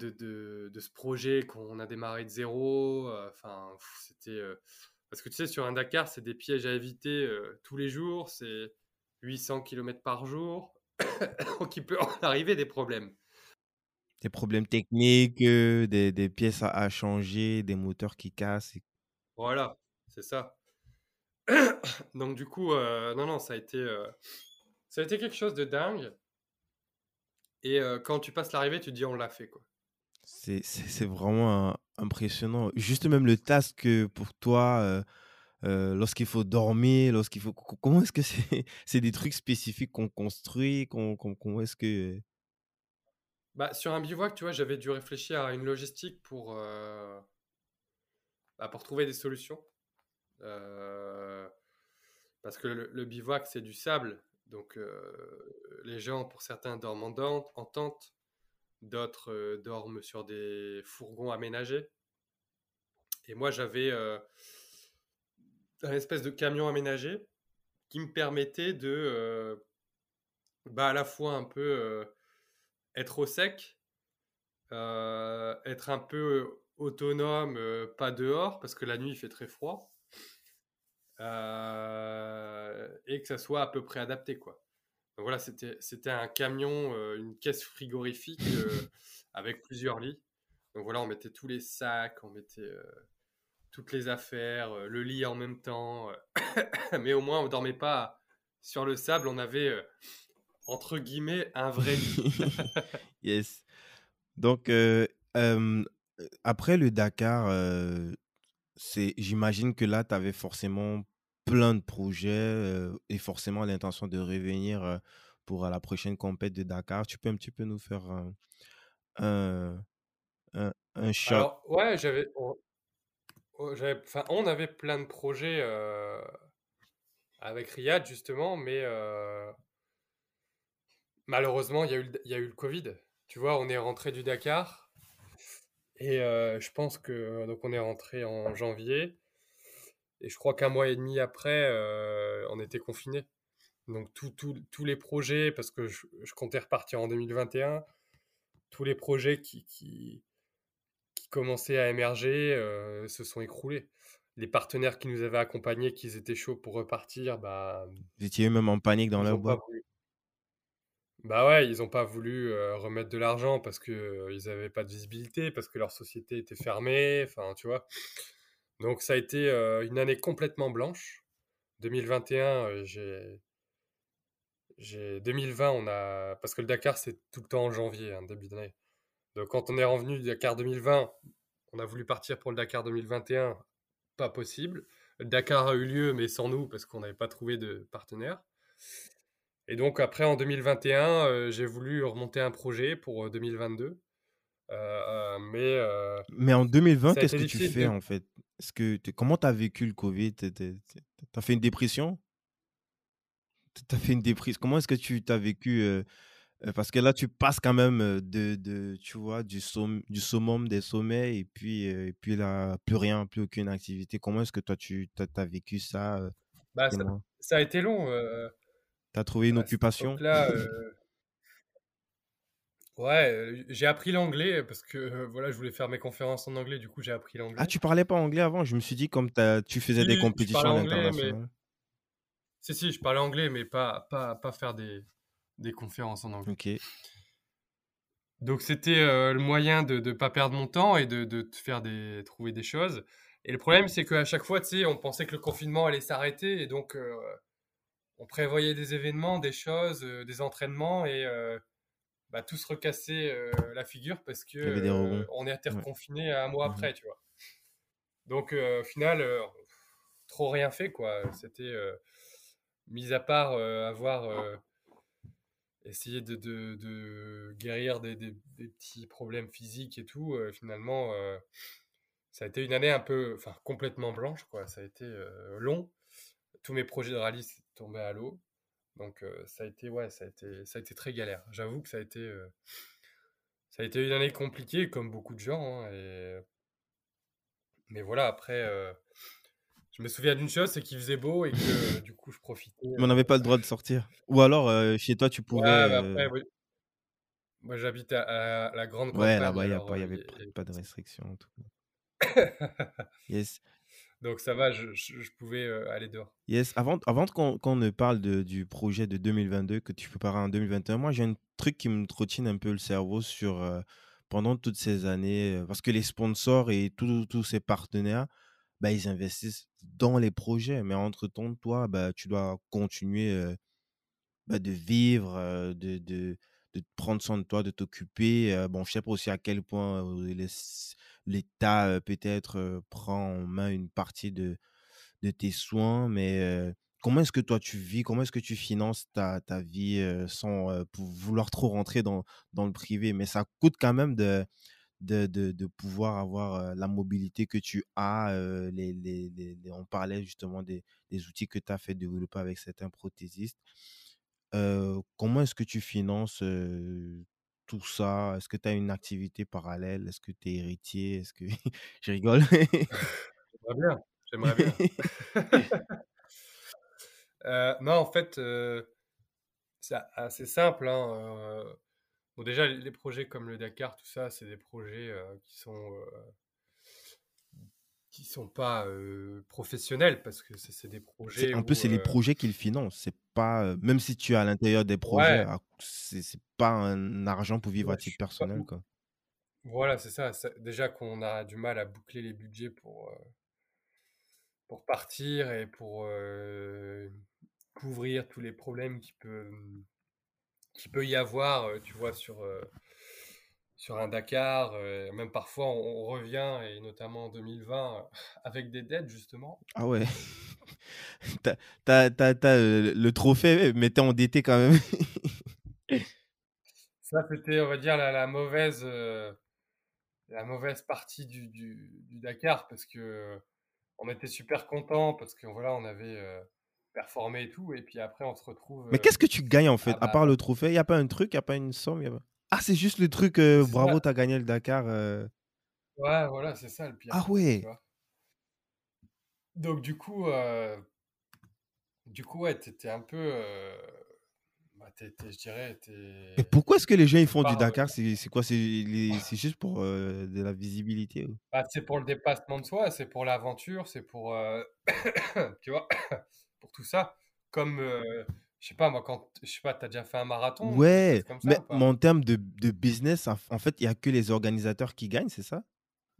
ce projet qu'on a démarré de zéro. parce que tu sais, sur un Dakar, c'est des pièges à éviter tous les jours, 800 km par jour. Donc, il peut en arriver des problèmes. Des problèmes techniques, euh, des, des pièces à, à changer, des moteurs qui cassent. et- Voilà, c'est ça. Donc, du coup, euh, non, non, ça a été, euh, ça a été quelque chose de dingue. Et quand tu passes l'arrivée, tu te dis, on l'a fait, quoi. C'est vraiment impressionnant. Juste même le task pour toi, euh, lorsqu'il faut dormir, lorsqu'il faut... co- Comment est-ce que c'est des trucs spécifiques qu'on construit? qu'on, qu'on- Comment est-ce que... Bah, sur un bivouac, tu vois, j'avais dû réfléchir à une logistique pour, euh, bah, pour trouver des solutions. Euh, parce que le, bivouac, c'est du sable. Donc, les gens, pour certains, dorment en, en tente. D'autres dorment sur des fourgons aménagés. Et moi, j'avais un espèce de camion aménagé qui me permettait de, euh, bah, à la fois un peu euh, être au sec, euh, être un peu autonome, euh, pas dehors, parce que la nuit il fait très froid, et que ça soit à peu près adapté, quoi. Donc voilà, c'était un camion, une caisse frigorifique avec plusieurs lits. Donc voilà, on mettait tous les sacs, on mettait toutes les affaires, euh, le lit en même temps, euh, mais au moins on dormait pas sur le sable, on avait euh, entre guillemets un vrai lit. Yes. Donc, euh, euh, après le Dakar, euh, c'est, j'imagine que là, tu avais forcément plein de projets et forcément l'intention de revenir pour la prochaine compète de Dakar. Tu peux un petit peu nous faire un, un, un, shot? Alors ouais, j'avais, on, on- j'avais- enfin, on avait plein de projets euh, avec Riyad justement, mais euh, malheureusement il y a eu, le- Covid. Tu vois, on est rentré du Dakar et euh, je pense que donc on est rentré en janvier et je crois qu'un mois et demi après, on était confinés. Donc tous les projets, parce que je, comptais repartir en 2021, tous les projets qui, qui commençaient à émerger euh, se sont écroulés. Les partenaires qui nous avaient accompagnés, qui étaient chauds pour repartir, bah, Vous étiez même en panique dans leur boîte? Bah ouais, ils n'ont pas voulu euh, remettre de l'argent parce que euh, ils n'avaient pas de visibilité, parce que leur société était fermée, enfin, tu vois. Donc ça a été euh, une année complètement blanche. 2021, euh, j'ai, j'ai 2020, on a parce que le Dakar c'est tout le temps en janvier, hein, début d'année. Donc quand on est revenu du Dakar 2020, on a voulu partir pour le Dakar 2021, pas possible. Le Dakar a eu lieu, mais sans nous parce qu'on n'avait pas trouvé de partenaire. Et donc après, en 2021, euh, j'ai voulu remonter un projet pour 2022. mais, mais en 2020, qu'est-ce que tu fais en fait? Que Comment tu as vécu le Covid? Tu as fait une dépression? Tu as fait une dépression Comment est-ce que tu as vécu parce que là, tu passes quand même de, de tu vois, du, du summum des sommets et puis, et puis là, plus rien, plus aucune activité. Comment est-ce que toi, tu as, vécu ça, bah, ça, a été long. tu as trouvé une occupation? là, Ouais, j'ai appris l'anglais parce que voilà, je voulais faire mes conférences en anglais, du coup j'ai appris l'anglais. Ah, tu parlais pas anglais avant? Je me suis dit comme tu faisais des compétitions internationales. Si, si, je parlais anglais, mais pas, pas, pas faire des, des conférences en anglais. Ok. Donc c'était euh, le moyen de ne pas perdre mon temps et de, de faire des, trouver des choses. Et le problème, c'est qu'à chaque fois, tu sais, on pensait que le confinement allait s'arrêter et donc euh, on prévoyait des événements, des choses, euh, des entraînements et bah, tout se recassait la figure parce que on est interconfiné un mois mmh après, tu vois. Donc au final, trop rien fait quoi. C'était mis à part avoir essayer de, de, de guérir des, des, petits problèmes physiques et tout, euh, finalement, euh, ça a été une année un peu, enfin, complètement blanche, quoi. Ça a été euh, long. Tous mes projets de rallye tombaient à l'eau. Donc, ça a été, ouais, ça a été, ça a été très galère. J'avoue que ça a été, ça a été une année compliquée, comme beaucoup de gens. Hein, et... Mais voilà, après, je me souviens d'une chose, c'est qu'il faisait beau et que du coup je profitais. Mais on n'avait pas le droit de sortir. Ou alors chez toi tu pouvais. Ouais, après, oui. Moi j'habite à, la grande campagne. Ouais, là-bas il n'y avait pas, de restrictions en tout cas. yes. Donc ça va, je, je, pouvais aller dehors. Yes, avant, avant qu'on ne parle de, du projet de 2022 que tu prépares en 2021, moi j'ai un truc qui me trottine un peu le cerveau sur pendant toutes ces années, parce que les sponsors et tous ces partenaires, bah, ils investissent dans les projets. Mais entre-temps, toi, bah, tu dois continuer bah, de vivre, de, de, prendre soin de toi, de t'occuper. bon, je sais pas aussi à quel point l'État peut-être prend en main une partie de, de tes soins, mais comment est-ce que toi tu vis, comment est-ce que tu finances ta, ta vie sans vouloir trop rentrer dans, dans le privé, mais ça coûte quand même de, de, de, pouvoir avoir la mobilité que tu as. les, les, les, on parlait justement des, des outils que tu as fait développer avec certains prothésistes. comment est-ce que tu finances tout ça? Est-ce que tu as une activité parallèle? Est-ce que tu es héritier? Est-ce que je rigole J'aimerais bien. J'aimerais bien. non, en fait, c'est assez simple. Hein, Bon, déjà, les projets comme le Dakar, tout ça, c'est des projets euh, qui sont euh, qui sont pas euh, professionnels parce que c'est des projets. Un peu, c'est les projets qu'ils financent. C'est pas même si tu es à l'intérieur des projets, c'est pas un argent pour vivre à titre personnel, quoi. Voilà, c'est ça. Déjà qu'on a du mal à boucler les budgets pour pour partir et pour couvrir tous les problèmes qui peuvent qu'il peut y avoir, euh, tu vois, sur, euh, sur un Dakar. Euh, même parfois, on, revient, et notamment en 2020, avec des dettes, justement. Ah ouais. t'as, le trophée, mais t'es endetté quand même. Ça, c'était, on va dire, la, mauvaise, la mauvaise partie du, du, Dakar, parce que on était super content parce que voilà, on avait performer et tout. Et puis après, on se retrouve. Mais qu'est-ce que tu gagnes en fait, à part le trophée? Il n'y a pas un truc, il n'y a pas une somme Ah, c'est juste le truc, bravo, tu as gagné le Dakar. Ouais, voilà, c'est ça le pire. Ah ouais Donc, du coup, du coup, ouais, t'étais un peu. Bah, je dirais. Et pourquoi est-ce que les gens ils font du Dakar? C'est quoi? C'est juste pour de la visibilité bah, C'est pour le dépassement de soi, c'est pour l'aventure, c'est pour. tu vois pour tout ça. Comme, euh, je sais pas, moi, quand, je sais pas, tu as déjà fait un marathon Ouais, mais, en termes de, de, business, en fait, il n'y a que les organisateurs qui gagnent, c'est ça?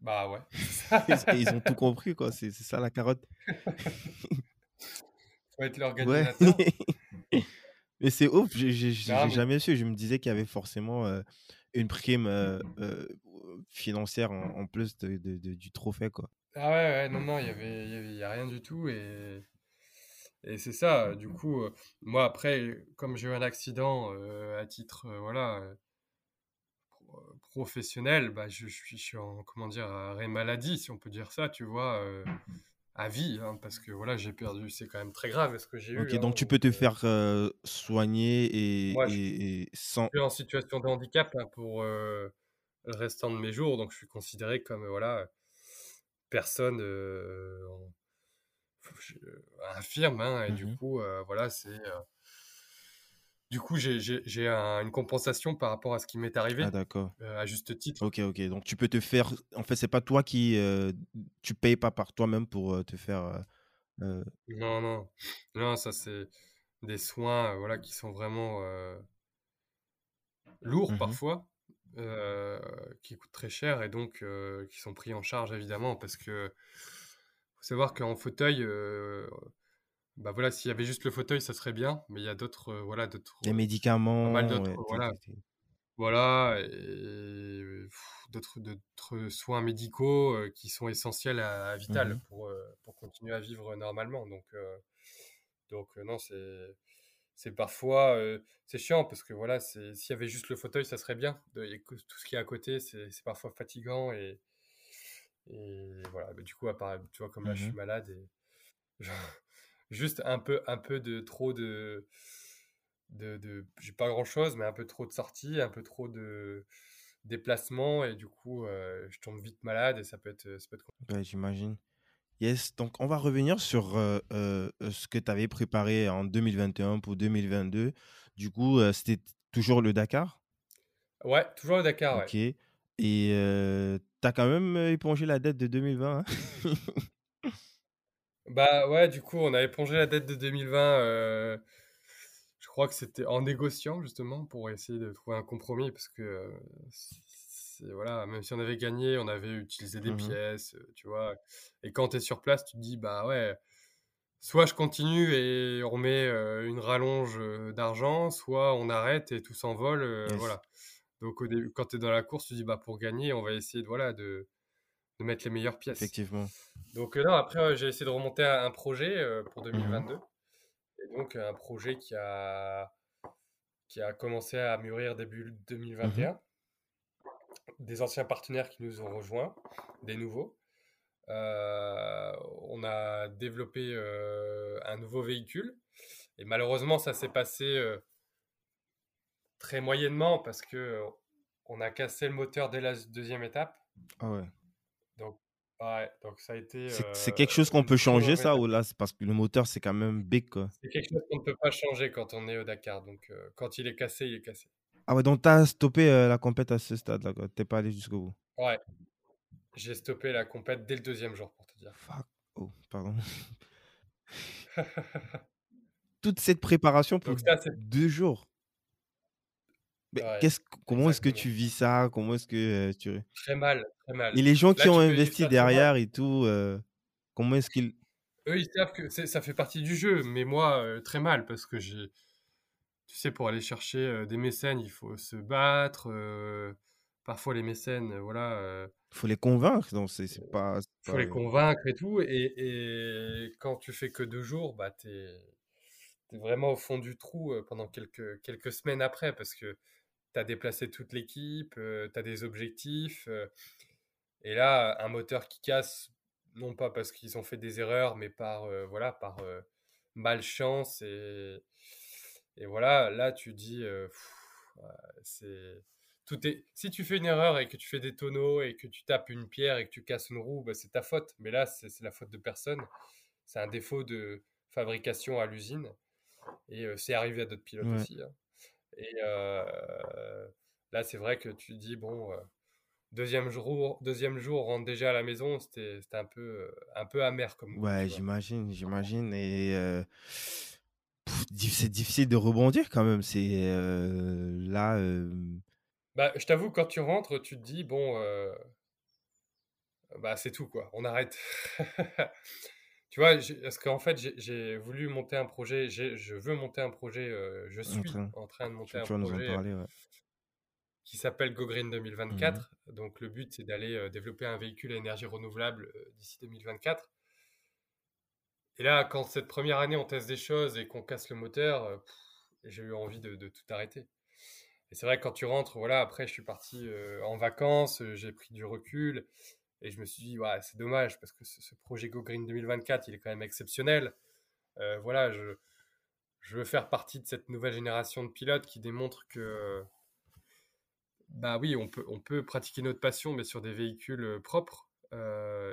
Bah ouais. ils, ont tout compris, quoi. C'est ça la carotte. Faut être l'organisateur. mais c'est ouf, j'ai jamais su. Je me disais qu'il y avait forcément euh, une prime euh, financière en, plus de, de, du trophée, quoi. Ah ouais, ouais non, non, il y avait, y a rien du tout. Et Et c'est ça, du coup, moi après, comme j'ai eu un accident à titre, voilà, professionnel, bah, je, je, suis en, comment dire, arrêt maladie, si on peut dire ça, tu vois, à vie, hein, parce que voilà, j'ai perdu, c'est quand même très grave ce que j'ai Ok, eu. donc hein, tu peux te donc, faire soigner et, moi, je et- et sans... suis en situation de handicap hein, pour le restant de mes jours, donc je suis considéré comme, voilà, personne en- infirme, hein, et du Mhm. coup, euh, voilà, c'est. euh, du coup, j'ai un- une compensation par rapport à ce qui m'est Ah arrivé, d'accord. euh, à juste titre. Ok, ok. Donc tu peux te faire... En fait, c'est pas toi qui... euh, tu payes pas par toi-même pour euh, te faire... euh, euh, Non, non, non, ça c'est des soins, euh, voilà, qui sont vraiment euh, lourds mhm. parfois, euh, qui coûtent très cher et donc euh, qui sont pris en charge évidemment parce que faut savoir qu'en fauteuil, euh, bah voilà, s'il y avait juste le fauteuil, ça serait bien, mais il y a d'autres, euh, voilà, d'autres, Les pas mal médicaments, d'autres, ouais, voilà, voilà, et d'autres, d'autres soins médicaux euh, qui sont essentiels à, à Vital pour, euh, pour continuer à vivre normalement. Donc, euh, donc euh, non, c'est, c'est parfois, euh, c'est chiant parce que voilà, c'est, s'il y avait juste le fauteuil, ça serait bien. De- tout ce qui est à côté, c'est, c'est parfois fatigant et, et voilà. Mais du coup, à part, tu vois, comme là, je suis Mhm. malade et genre, juste un peu, un peu de trop de, de, de j'ai pas grand chose, mais un peu trop de sorties, un peu trop de déplacements et du coup, euh, je tombe vite malade et ça peut être, ça peut être compliqué. Ouais, j'imagine. Yes, donc on va revenir sur euh, euh, ce que tu avais préparé en 2021 pour 2022. Du coup, c'était toujours le Dakar? Ouais, toujours au Dakar, ouais. Ok. Et euh, tu as quand même euh, épongé la dette de 2020. hein? Bah ouais, du coup, on a épongé la dette de 2020. euh, je crois que c'était en négociant justement pour essayer de trouver un compromis parce que euh, c'est, voilà, même si on avait gagné, on avait utilisé des Mhm. pièces, euh, tu vois. Et quand tu es sur place, tu te dis bah ouais, soit je continue et on met euh, une rallonge d'argent, soit on arrête et tout s'envole, Yes. voilà. Donc au début, quand tu es dans la course, tu dis bah pour gagner, on va essayer de voilà de, de mettre les meilleures pièces. Effectivement. Donc euh, non, après euh, j'ai essayé de remonter un, un projet euh, pour Mhm. 2022 et donc euh, un projet qui a qui a commencé à mûrir début Mhm. 2021. Des anciens partenaires qui nous ont rejoints, des nouveaux. Euh, on a développé euh, un nouveau véhicule et malheureusement ça s'est passé très moyennement parce que on a cassé le moteur dès la deuxième étape. Ah ouais. Donc, ouais, donc ça a été C'est euh, quelque chose qu'on peut changer, ça, ou là, c'est parce que le moteur, c'est quand même big, quoi? C'est quelque chose qu'on ne peut pas changer quand on est au Dakar. Donc, euh, quand il est cassé, il est cassé. Ah ouais, donc tu as stoppé euh, la compète à ce stade-là, quoi? T'es pas allé jusqu'au bout? Ouais, j'ai stoppé la compète dès le deuxième jour, pour te dire. Fuck. Oh, pardon. Toute cette préparation pour ça, deux jours. Mais Ouais, qu'est-ce, comment est-ce que tu vis ça? Comment est-ce que euh, tu... Très mal, très mal. Et les gens Là, qui ont investi derrière et tout, euh, comment est-ce qu'ils... Eux, ils savent que ça fait partie du jeu, mais moi, euh, très mal, parce que j'ai. Tu sais, pour aller chercher des mécènes, il faut se battre. Parfois, les mécènes, voilà. euh, faut les convaincre, donc c'est c'est pas... c'est faut pas- les convaincre et tout. Et, et quand tu fais que deux jours, bah, t'es es vraiment au fond du trou pendant quelques, quelques semaines après parce que tu as déplacé toute l'équipe, tu as des objectifs. euh, et là, un moteur qui casse, non pas parce qu'ils ont fait des erreurs, mais par, euh, voilà, par malchance. Et, et voilà, là, tu dis, pff, c'est. Tout est... Si tu fais une erreur et que tu fais des tonneaux et que tu tapes une pierre et que tu casses une roue, bah, c'est ta faute. Mais là, c'est c'est la faute de personne. C'est un défaut de fabrication à l'usine. Et c'est arrivé à d'autres pilotes Ouais. aussi. hein. Et euh, là, c'est vrai que tu dis, bon, euh, deuxième jour, deuxième jour, on rentre déjà à la maison, c'était un peu, euh, un peu amer comme Ouais, j'imagine, j'imagine. Et euh, c'est difficile de rebondir quand même. C'est euh, là... euh, Bah, je t'avoue, quand tu rentres, tu te dis, bon, bah, c'est tout, quoi, on arrête. Tu vois, parce qu'en fait, j'ai- voulu monter un projet, je veux monter un projet, euh, je en suis train... en train de monter un projet parler, ouais. qui s'appelle Go Green Mhm. 2024. Donc, le but, c'est d'aller euh, développer un véhicule à énergie renouvelable euh, d'ici 2024. et là, quand cette première année, on teste des choses et qu'on casse le moteur, j'ai eu envie de, tout arrêter. Et c'est vrai que quand tu rentres, voilà, après, je suis parti en vacances, j'ai pris du recul et je me suis dit, ouais, c'est dommage parce que ce, projet Go Green 2024, il est quand même exceptionnel. voilà, je, je veux faire partie de cette nouvelle génération de pilotes qui démontre que, bah oui, on peut, on peut pratiquer notre passion, mais sur des véhicules propres,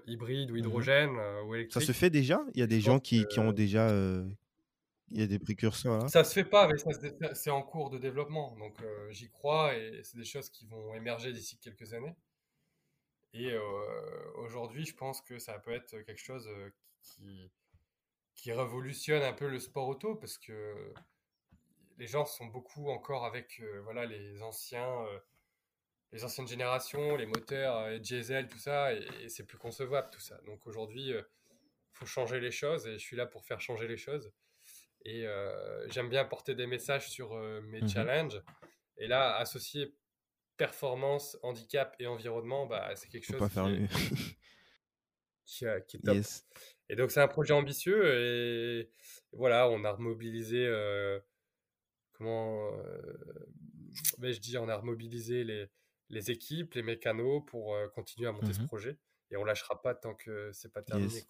hybrides ou mmh hydrogène ou électriques. Ça se fait déjà? Il y a des gens qui, qui, ont déjà. Il y a des précurseurs là? Ça se fait pas, mais c'est en cours de développement. Donc j'y crois et c'est des choses qui vont émerger d'ici quelques années. Et aujourd'hui, je pense que ça peut être quelque chose qui, qui révolutionne un peu le sport auto parce que les gens sont beaucoup encore avec euh, voilà les anciens euh, les anciennes générations les moteurs euh, diesel tout ça et, c'est plus concevable tout ça. Donc aujourd'hui il faut changer les choses et je suis là pour faire changer les choses. Et j'aime bien porter des messages sur mes mmh challenges. Et là associer performance handicap et environnement bah c'est quelque chose qui, qui, est top et donc, c'est un projet ambitieux et voilà, on a remobilisé, euh, comment euh, vais-je dire, on a remobilisé les, les équipes, les mécanos pour euh, continuer à monter ce mmh projet. Et on lâchera pas tant que c'est pas terminé.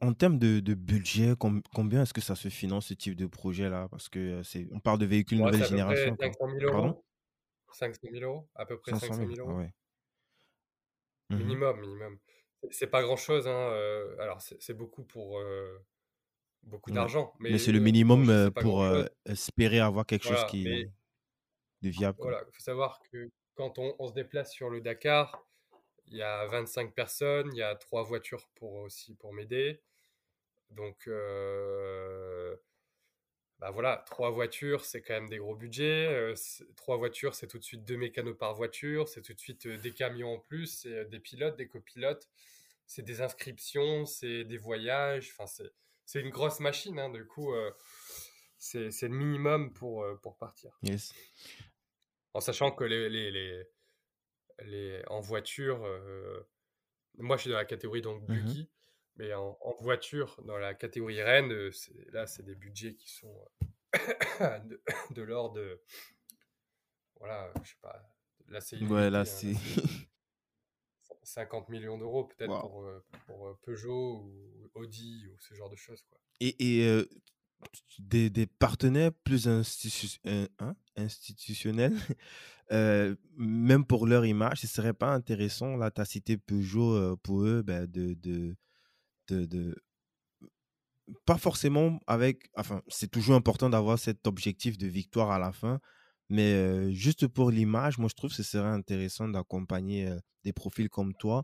En, termes de, de budget, combien est-ce que ça se finance ce type de projet-là? Parce que on parle de véhicules nouvelle génération. 500 000 euros. 500 000 euros, à peu près 500 000, euros. Mmh minimum, minimum. C'est pas grand chose. Hein, alors, c'est beaucoup pour euh, beaucoup d'argent. Mais, c'est le minimum euh, pour espérer avoir quelque chose qui est viable. Voilà, il faut savoir que quand on, on, se déplace sur le Dakar, il y a 25 personnes, il y a trois voitures pour aussi pour m'aider. Donc, bah voilà, trois voitures, c'est quand même des gros budgets. Euh, trois voitures, c'est tout de suite deux mécanos par voiture, c'est tout de suite euh, des camions en plus, c'est euh, des pilotes, des copilotes, c'est des inscriptions, c'est des voyages. Enfin, c'est une grosse machine. Hein, du coup, c'est le minimum pour, pour partir. Yes. En sachant que les, les, les, en voiture, moi je suis dans la catégorie donc mmh buggy. Mais en, voiture, dans la catégorie Rennes, euh, là, c'est des budgets qui sont euh, de, l'ordre de. Voilà, je sais pas. Là, c'est. Ouais, là, c'est. 50 millions d'euros peut-être pour, euh, pour, Peugeot ou Audi ou ce genre de choses. Quoi. Et, et des, des, partenaires plus hein, institutionnels, même pour leur image, ce serait pas intéressant, là, tu as cité Peugeot, pour eux, ben, de, de, de, pas forcément avec, enfin, c'est toujours important d'avoir cet objectif de victoire à la fin, mais juste pour l'image, moi je trouve que ce serait intéressant d'accompagner des profils comme toi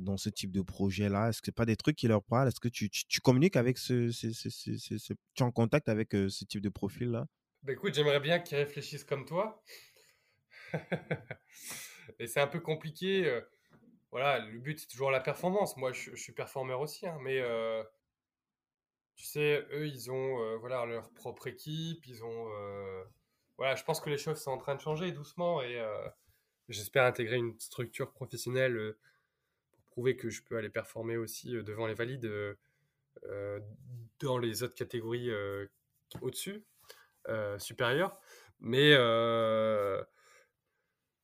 dans ce type de projet-là. Est-ce que pas des trucs qui leur parlent? Est-ce que tu, tu, communiques avec ce, tu es en contact avec ce type de profil-là? Bah écoute, j'aimerais bien qu'ils réfléchissent comme toi. Et c'est un peu compliqué voilà, le but, c'est toujours la performance. Moi, je, suis performeur aussi, hein, mais euh, tu sais, eux, ils ont euh, voilà, leur propre équipe. Ils ont. Euh, voilà, je pense que les choses sont en train de changer doucement et j'espère intégrer une structure professionnelle pour prouver que je peux aller performer aussi devant les valides dans les autres catégories au-dessus, supérieures. Mais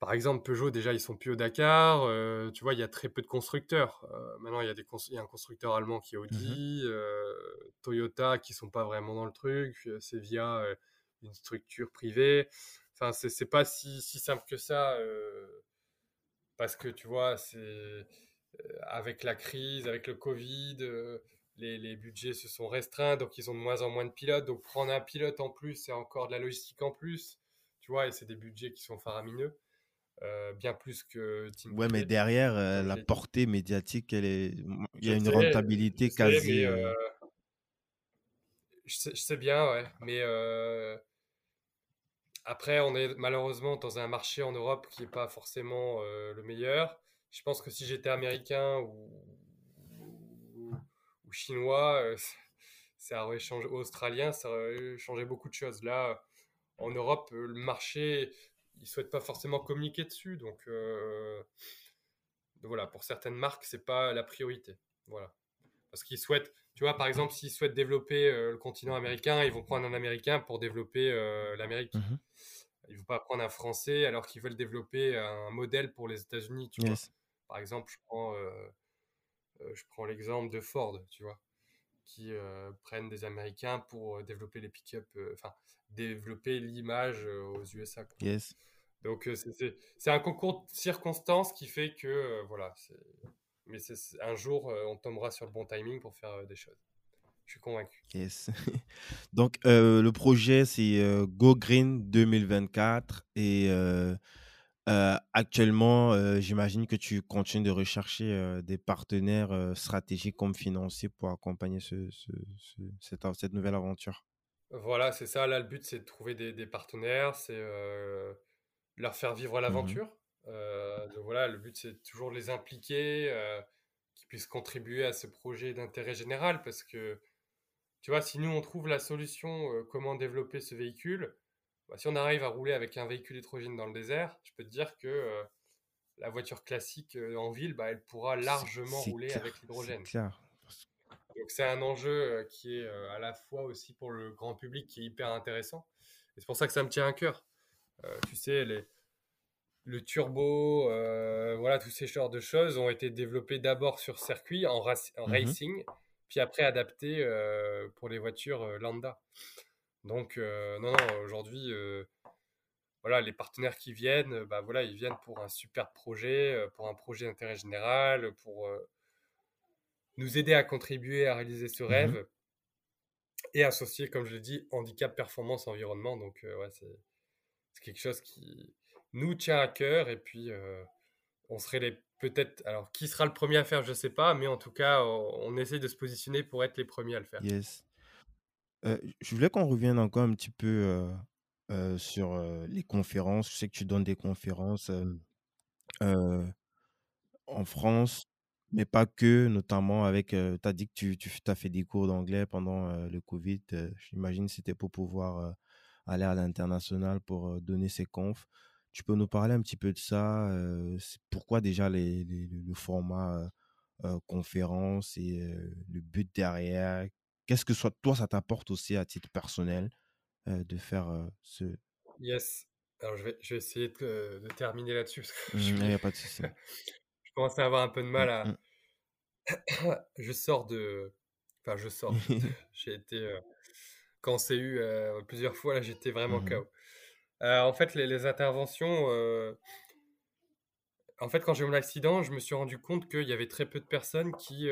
par exemple, Peugeot, déjà, ils sont plus au Dakar. Euh, tu vois, il y a très peu de constructeurs. Euh, maintenant, il y, a des y a un constructeur allemand qui est mmh Audi, euh, Toyota qui sont pas vraiment dans le truc. C'est via une structure privée. Enfin, c'est pas si, si, simple que ça. parce que, tu vois, c'est avec la crise, avec le Covid, les, les, budgets se sont restreints. Donc, ils ont de moins en moins de pilotes. Donc, prendre un pilote en plus, c'est encore de la logistique en plus. Tu vois, et c'est des budgets qui sont faramineux. Euh, bien plus que Ouais, mais derrière, euh, la portée médiatique, elle est... il y a une rentabilité quasi. Euh je, sais, bien, ouais. Mais après, on est malheureusement dans un marché en Europe qui n'est pas forcément le meilleur. Je pense que si j'étais américain ou, ou, chinois, ça aurait changé, australien, ça aurait changé beaucoup de choses. Là, en Europe, le marché, ils souhaitent pas forcément communiquer dessus. Euh, donc, voilà, pour certaines marques, c'est pas la priorité. Voilà. Parce qu'ils souhaitent, tu vois, par exemple, s'ils souhaitent développer le continent américain, ils vont prendre un Américain pour développer l'Amérique. Mhm. Ils ne vont pas prendre un Français alors qu'ils veulent développer un modèle pour les États-Unis, tu vois. Par exemple, je prends, je prends l'exemple de Ford, tu vois, qui prennent des Américains pour développer les pick-up, enfin, développer l'image aux USA. Yes. Donc c'est un concours de circonstances qui fait que voilà, mais un jour on tombera sur le bon timing pour faire des choses. Je suis convaincu. Yes. Donc le projet c'est Go Green 2024 et actuellement j'imagine que tu continues de rechercher des partenaires stratégiques comme financiers pour accompagner ce, cette, cette, nouvelle aventure. Voilà, c'est ça. Là, le but, c'est de trouver des, des partenaires. C'est leur faire vivre mmh l'aventure. Euh, donc voilà, le but c'est toujours de les impliquer, euh, qu'ils puissent contribuer à ce projet d'intérêt général parce que tu vois, si nous on trouve la solution, euh, comment développer ce véhicule, bah, si on arrive à rouler avec un véhicule hétérogène dans le désert, je peux te dire que la voiture classique en ville, bah, elle pourra largement rouler avec l'hydrogène. Donc c'est un enjeu qui est à la fois aussi pour le grand public qui est hyper intéressant. Et c'est pour ça que ça me tient à cœur. Euh, tu sais, les, le turbo, euh, voilà, tous ces genres de choses ont été développés d'abord sur circuit, en, en mhm. racing, puis après adaptés euh, pour les voitures lambda. Donc, non, non, aujourd'hui, voilà, les partenaires qui viennent, bah voilà, ils viennent pour un super projet, pour un projet d'intérêt général, pour nous aider à contribuer à réaliser ce mhm. rêve et associer, comme je l'ai dit, handicap, performance, environnement. Donc, ouais, c'est c'est quelque chose qui nous tient à cœur et puis euh, on serait les peut-être alors qui sera le premier à faire je sais pas mais en tout cas on, essaie de se positionner pour être les premiers à le faire yes euh, je voulais qu'on revienne encore un petit peu euh, sur les conférences je sais que tu donnes des conférences en France mais pas que, notamment avec, tu as dit que tu, as fait des cours d'anglais pendant le Covid. J'imagine que c'était pour pouvoir aller à l'international pour donner ses confs. Tu peux nous parler un petit peu de ça Pourquoi déjà les, le format conférence et le but derrière? Qu'est-ce que soit, toi, ça t'apporte aussi à titre personnel de faire ce... Yes. Alors, je vais, je vais essayer de, terminer là-dessus. Il n'y mmh, a pas de souci. je commence à avoir un peu de mal mmh, à... Mmh. je sors de... Enfin, je sors. J'ai été quand c'est eu plusieurs fois, là, j'étais vraiment mmh KO. En fait, les, interventions, en fait, quand j'ai eu mon accident, je me suis rendu compte qu'il y avait très peu de personnes qui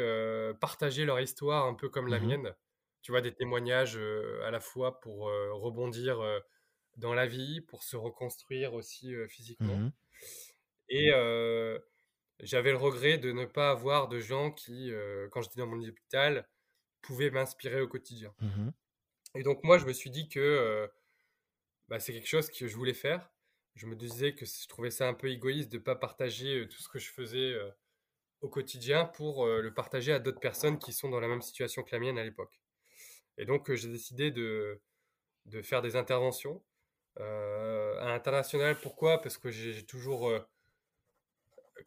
partageaient leur histoire un peu comme la mmh mienne. Tu vois, des témoignages à la fois pour rebondir dans la vie, pour se reconstruire aussi physiquement. Mmh Et j'avais le regret de ne pas avoir de gens qui, quand j'étais dans mon hôpital, pouvaient m'inspirer au quotidien. Et donc moi, je me suis dit que euh, bah, c'est quelque chose que je voulais faire. Je me disais que je trouvais ça un peu égoïste de ne pas partager euh, tout ce que je faisais euh, au quotidien pour le partager à d'autres personnes qui sont dans la même situation que la mienne à l'époque. Et donc j'ai décidé de, de, faire des interventions à l'international. Pourquoi? Parce que j'ai toujours,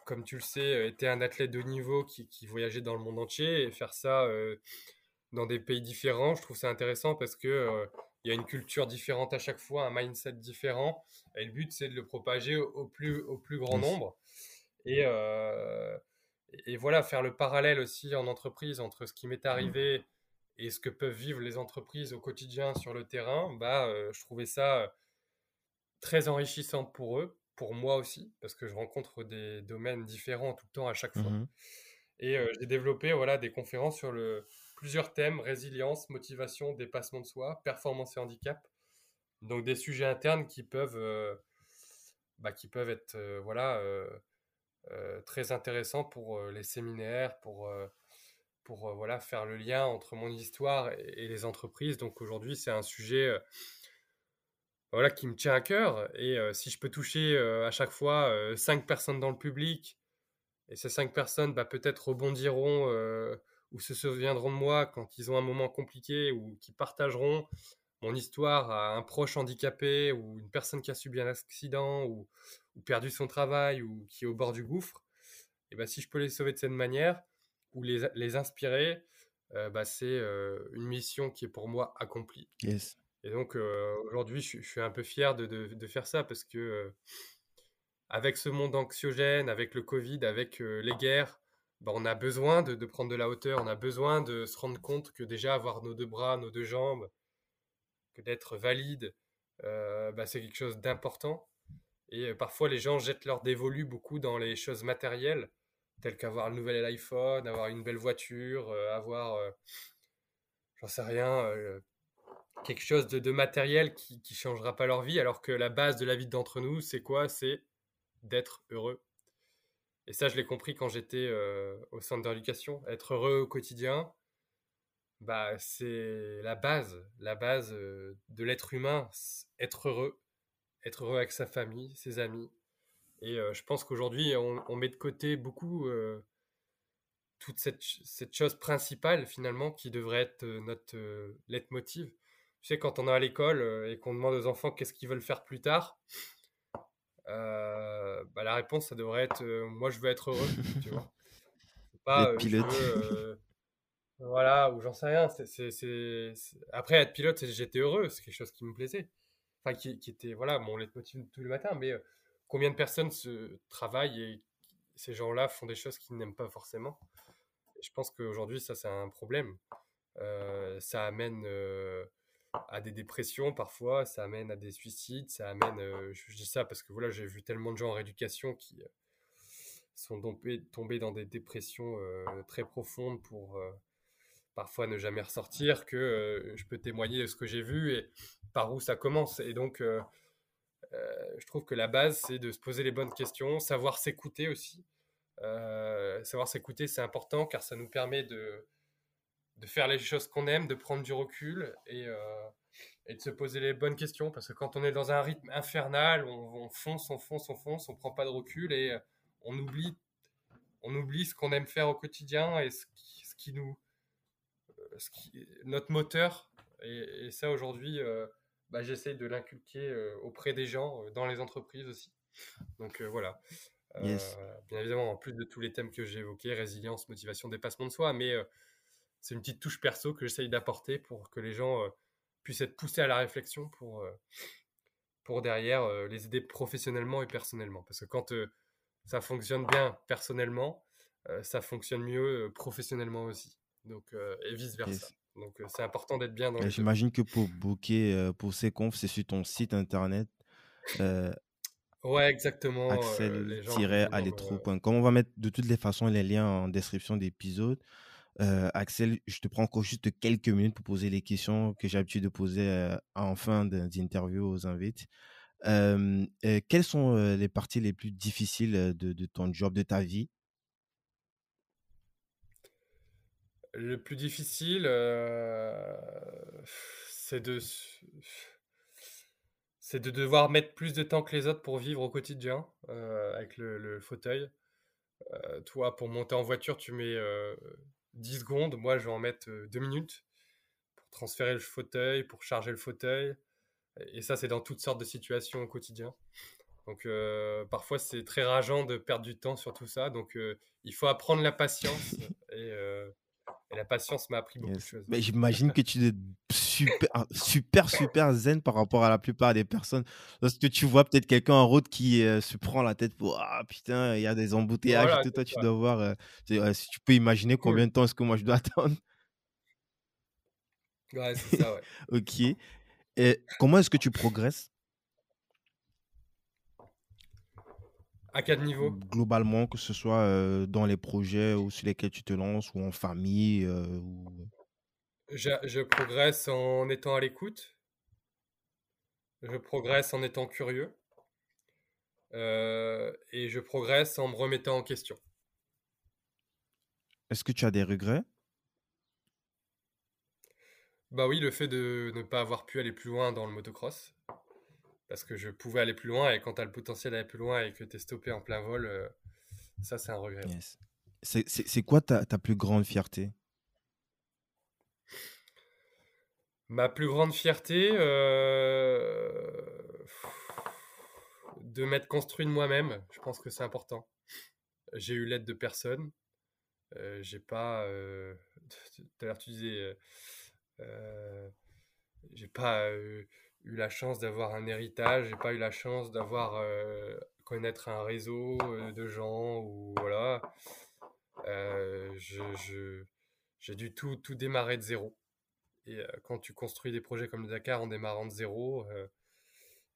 comme tu le sais, été un athlète de niveau qui, voyageait dans le monde entier et faire ça dans des pays différents. Je trouve ça intéressant parce que euh, il y a une culture différente à chaque fois, un mindset différent. Et le but, c'est de le propager au, plus, au plus grand nombre. Et, euh, et voilà, faire le parallèle aussi en entreprise entre ce qui m'est arrivé et ce que peuvent vivre les entreprises au quotidien sur le terrain. Bah, euh, je trouvais ça très enrichissant pour eux, pour moi aussi, parce que je rencontre des domaines différents tout le temps à chaque fois. Mmh et j'ai développé voilà, des conférences sur le, plusieurs thèmes, résilience, motivation, dépassement de soi, performance et handicap. Donc des sujets internes qui peuvent, euh, bah, qui peuvent être euh, voilà, euh, très intéressants pour les séminaires, pour, pour voilà, faire le lien entre mon histoire et, les entreprises. Donc aujourd'hui, c'est un sujet voilà, qui me tient à cœur. Et si je peux toucher à chaque fois cinq personnes dans le public, et ces cinq personnes bah, peut-être rebondiront ou se souviendront de moi quand ils ont un moment compliqué ou qui partageront mon histoire à un proche handicapé ou une personne qui a subi un accident ou, perdu son travail ou qui est au bord du gouffre, et ben si je peux les sauver de cette manière ou les, les inspirer, bah, c'est une mission qui est pour moi accomplie. Yes. Et donc aujourd'hui, je, suis un peu fier de, de, faire ça parce que avec ce monde anxiogène, avec le Covid, avec les guerres, bah, on a besoin de, de, prendre de la hauteur, on a besoin de se rendre compte que déjà avoir nos deux bras, nos deux jambes, que d'être valide, bah, c'est quelque chose d'important. Et parfois, les gens jettent leur dévolu beaucoup dans les choses matérielles, telles qu'avoir le nouvel iPhone, avoir une belle voiture, avoir, j'en sais rien, quelque chose de, matériel qui ne changera pas leur vie, alors que la base de la vie d'entre nous, c'est quoi? C'est d'être heureux. Et ça, je l'ai compris quand j'étais au centre d'éducation. Être heureux au quotidien, bah, c'est la base, la base de l'être humain. Être heureux, être heureux avec sa famille, ses amis. Et je pense qu'aujourd'hui, on, met de côté beaucoup toute cette, cette, chose principale, finalement, qui devrait être notre leitmotiv. Tu sais, quand on est à l'école et qu'on demande aux enfants qu'est-ce qu'ils veulent faire plus tard, bah, la réponse, ça devrait être moi, je veux être heureux. tu vois pas, pilote. voilà, ou j'en sais rien. c'est Après, être pilote, j'étais heureux, c'est quelque chose qui me plaisait. Enfin, qui, qui était voilà, mon leitmotiv tous les matins. Mais combien de personnes se travaillent et ces gens-là font des choses qu'ils n'aiment pas forcément? Je pense qu'aujourd'hui, ça, c'est un problème. ça amène à des dépressions parfois, ça amène à des suicides, ça amène. je, dis ça parce que voilà, j'ai vu tellement de gens en rééducation qui sont tombés, tombés, dans des dépressions très profondes pour parfois ne jamais ressortir, que euh, je peux témoigner de ce que j'ai vu et par où ça commence. Et donc, euh, euh, je trouve que la base, c'est de se poser les bonnes questions, savoir s'écouter aussi. savoir s'écouter, c'est important car ça nous permet de, de faire les choses qu'on aime, de prendre du recul et, et, de se poser les bonnes questions. Parce que quand on est dans un rythme infernal, on, fonce, on fonce, on fonce, on prend pas de recul et on oublie, on oublie ce qu'on aime faire au quotidien et ce qui, ce qui nous notre moteur. Et, ça, aujourd'hui, euh, bah, j'essaye de l'inculquer euh, auprès des gens, euh, dans les entreprises aussi. Donc voilà. bien évidemment, en plus de tous les thèmes que j'ai évoqués, résilience, motivation, dépassement de soi, mais c'est une petite touche perso que j'essaye d'apporter pour que les gens puissent être poussés à la réflexion pour, pour derrière les aider professionnellement et personnellement. Parce que quand ça fonctionne bien personnellement, ça fonctionne mieux professionnellement aussi donc euh, et vice versa. Donc euh, c'est important d'être bien dans. J'imagine que pour booker euh, pour ces confs, c'est sur ton site internet. Ouais, exactement. Axel-aletro.com. On va mettre de toutes les façons les liens en description d'épisode. Axel, je te prends encore juste quelques minutes pour poser les questions que j'ai l'habitude de poser en fin d'interview aux invités. quelles sont les parties les plus difficiles de, ton job, de ta vie? Le plus difficile, euh, c'est de, de devoir mettre plus de temps que les autres pour vivre au quotidien euh, avec le, fauteuil. Euh, toi, pour monter en voiture, tu mets 10 secondes. Moi, je vais en mettre 2 minutes pour transférer le fauteuil, pour charger le fauteuil. Et ça, c'est dans toutes sortes de situations au quotidien. Donc, parfois, c'est très rageant de perdre du temps sur tout ça. Donc, il faut apprendre la patience et et la patience m'a appris beaucoup de choses. Mais j'imagine que tu es super, super, super zen par rapport à la plupart des personnes. Lorsque tu vois peut-être quelqu'un en route qui euh, se prend la tête pour Ah putain, il y a des embouteillages et tout, toi tu dois voir. Euh, si tu peux imaginer combien de temps est-ce que moi je dois attendre? Ouais, c'est ça, ouais. ok. Et comment est-ce que tu progresses? À quel niveau? Globalement, que ce soit dans les projets ou sur lesquels tu te lances ou en famille. Je, progresse en étant à l'écoute. Je progresse en étant curieux. et je progresse en me remettant en question. Est-ce que tu as des regrets? Bah oui, le fait de ne pas avoir pu aller plus loin dans le motocross parce que je pouvais aller plus loin et quand tu as le potentiel d'aller plus loin et que tu es stoppé en plein vol, euh, ça c'est un regret. C'est quoi ta, ta, plus grande fierté? Ma plus grande fierté, euh, de m'être construit de moi-même, je pense que c'est important. J'ai eu l'aide de personne. Euh, j'ai pas tout à l'heure tu disais, j'ai pas eu la chance d'avoir un héritage, j'ai pas eu la chance d'avoir connaître un réseau de gens ou voilà. je, j'ai dû tout, tout démarrer de zéro. Et quand tu construis des projets comme le Dakar en démarrant de zéro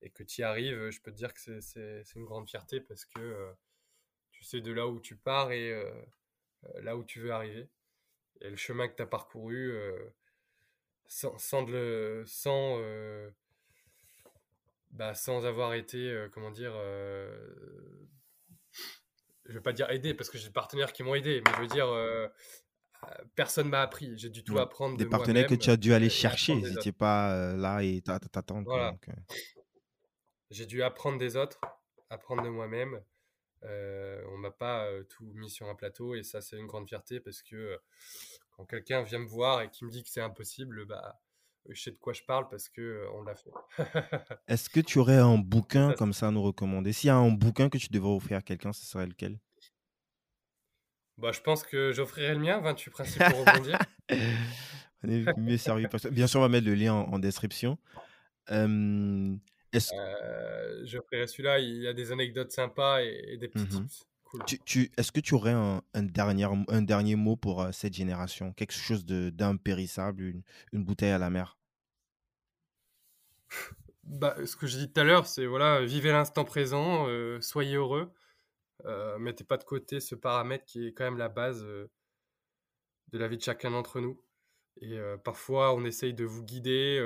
et que tu y arrives, je peux te dire que c'est une grande fierté parce que tu sais de là où tu pars et là où tu veux arriver. Et le chemin que tu as parcouru sans, sans, le, sans, bah, sans avoir été, comment dire, je vais pas dire aidé parce que j'ai des partenaires qui m'ont aidé, mais je veux dire, personne m'a appris. J'ai dû tout apprendre. Des partenaires que tu as dû aller chercher. Ils n'étaient pas là et t'attendre. Voilà. J'ai dû apprendre des autres, apprendre de moi-même. Euh, on m'a pas tout mis sur un plateau et ça c'est une grande fierté parce que quand quelqu'un vient me voir et qui me dit que c'est impossible, bah je sais de quoi je parle parce que on l'a fait. Est-ce que tu aurais un bouquin comme ça à nous recommander? S'il y a un bouquin que tu devrais offrir à quelqu'un, ce serait lequel? Bah, je pense que j'offrirai le mien, 28 principes pour rebondir. on est mieux sérieux. Bien sûr, on va mettre le lien en, description. Euh, euh, j'offrirai celui-là, il y a des anecdotes sympas et, des petits mmh tips. Cool. Tu, Est-ce que tu aurais un, dernier, un dernier mot pour euh, cette génération? Quelque chose d'impérissable, une, une bouteille à la mer? Bah, Ce que j'ai dit tout à l'heure, c'est voilà, vivez l'instant présent, soyez heureux. Euh, mettez pas de côté ce paramètre qui est quand même la base euh, de la vie de chacun d'entre nous. Et euh, parfois, on essaye de vous guider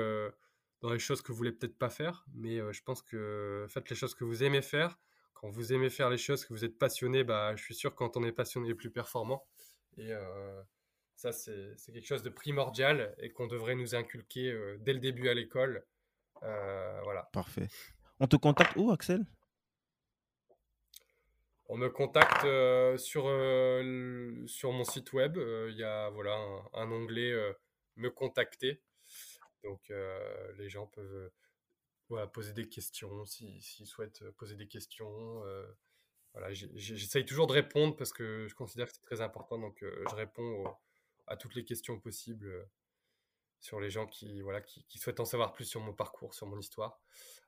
dans les choses que vous voulez peut-être pas faire, mais je pense que faites les choses que vous aimez faire. Quand vous aimez faire les choses, que vous êtes passionné, bah, je suis sûr quand on est passionné, est plus performant. Et ça, c'est quelque chose de primordial et qu'on devrait nous inculquer dès le début à l'école. Voilà. Parfait. On te contacte où, Axel? On me contacte euh, sur, euh, sur mon site web. Euh, il y a voilà, un, onglet Me contacter. Donc les gens peuvent voilà, poser des questions s'ils souhaitent poser des questions. voilà, J'essaye toujours de répondre parce que je considère que c'est très important. Donc je réponds à toutes les questions possibles sur les gens qui, voilà, qui, souhaitent en savoir plus sur mon parcours, sur mon histoire.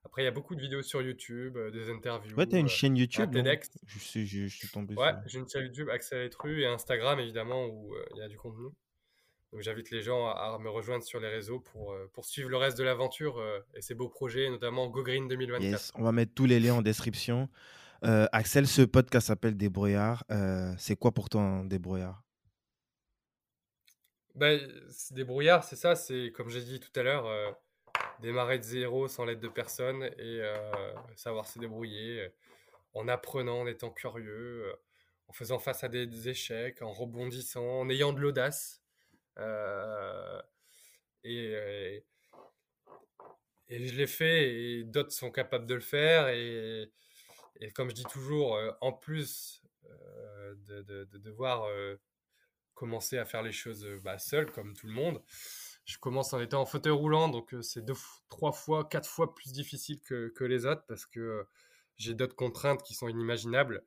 Après, il y a beaucoup de vidéos sur YouTube, euh, des interviews. Ouais, t'as une euh, chaîne YouTube. TEDx. Je, je, suis tombé Ouais, j'ai une chaîne YouTube, Axel Etru, et Instagram, évidemment, où euh, il y a du contenu. Donc, j'invite les gens à, me rejoindre sur les réseaux pour, poursuivre le reste de l'aventure et ses beaux projets, notamment Go Green 2024. Yes, on va mettre tous les liens en description. Axel, ce podcast s'appelle Débrouillard. c'est quoi pour toi un débrouillard? Ben, des brouillards, c'est ça, c'est comme j'ai dit tout à l'heure, euh, démarrer de zéro sans l'aide de personne et euh, savoir se débrouiller euh, en apprenant, en étant curieux, en faisant face à des, échecs, en rebondissant, en ayant de l'audace. et, je l'ai fait et d'autres sont capables de le faire. Et, comme je dis toujours, en plus de, devoir commencer à faire les choses euh, bah, seul, comme tout le monde. Je commence en étant en fauteuil roulant, donc euh, c'est deux, trois fois, quatre fois plus difficile que, que les autres parce que euh, j'ai d'autres contraintes qui sont inimaginables.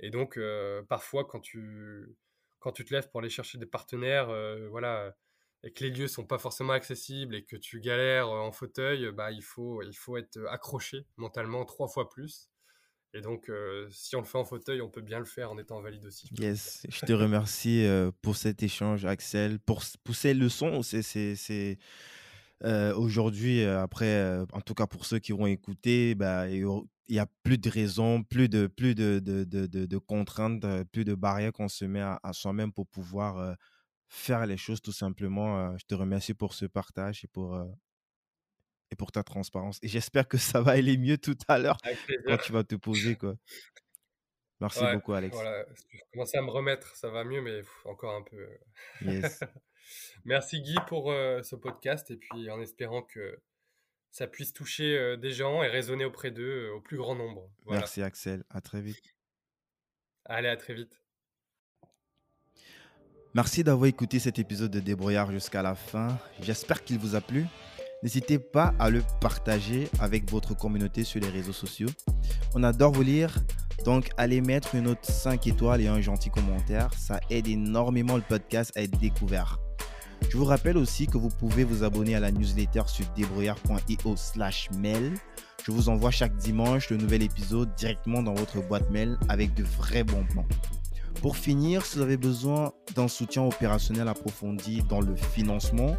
Et donc, parfois, quand tu, quand tu te lèves pour aller chercher des partenaires, voilà, et que les lieux sont pas forcément accessibles et que tu galères en fauteuil, bah, il, faut, il faut être accroché mentalement trois fois plus. Et donc, euh, si on le fait en fauteuil, on peut bien le faire en étant valide aussi. Yes, je te remercie euh, pour cet échange, Axel, pour pousser le son. C'est euh, aujourd'hui, après, en tout cas pour ceux qui vont écouter, bah, il n'y a plus de raisons, plus de, plus de, de, de, de contraintes, plus de barrières qu'on se met à, à soi-même pour pouvoir faire les choses tout simplement. je te remercie pour ce partage et pour et pour ta transparence. Et j'espère que ça va aller mieux tout à l'heure quand tu vas te poser. Quoi. Merci beaucoup, Alex. Voilà, je commence à me remettre, ça va mieux, mais encore un peu. Yes. Merci, Guy, pour euh, ce podcast. Et puis, en espérant que ça puisse toucher euh, des gens et résonner auprès d'eux euh, au plus grand nombre. Merci, Axel. À très vite. Allez, à très vite. Merci d'avoir écouté cet épisode de Débrouillard jusqu'à la fin. J'espère qu'il vous a plu. N'hésitez pas à le partager avec votre communauté sur les réseaux sociaux. On adore vous lire, donc allez mettre une note 5 étoiles et un gentil commentaire. Ça aide énormément le podcast à être découvert. Je vous rappelle aussi que vous pouvez vous abonner à la newsletter sur débrouillard.io slash mail. Je vous envoie chaque dimanche le nouvel épisode directement dans votre boîte mail avec de vrais bons plans. Pour finir, si vous avez besoin d'un soutien opérationnel approfondi dans le financement,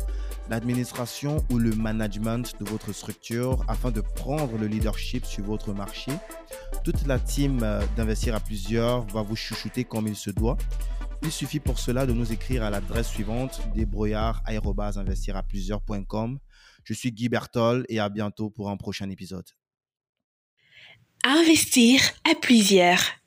l'administration ou le management de votre structure afin de prendre le leadership sur votre marché, toute la team euh, d'investir à plusieurs va vous chouchouter comme il se doit. Il suffit pour cela de nous écrire à l'adresse suivante débrouillard@investiraplusieurs.com. Je suis Guy Bertol et à bientôt pour un prochain épisode. Investir à plusieurs.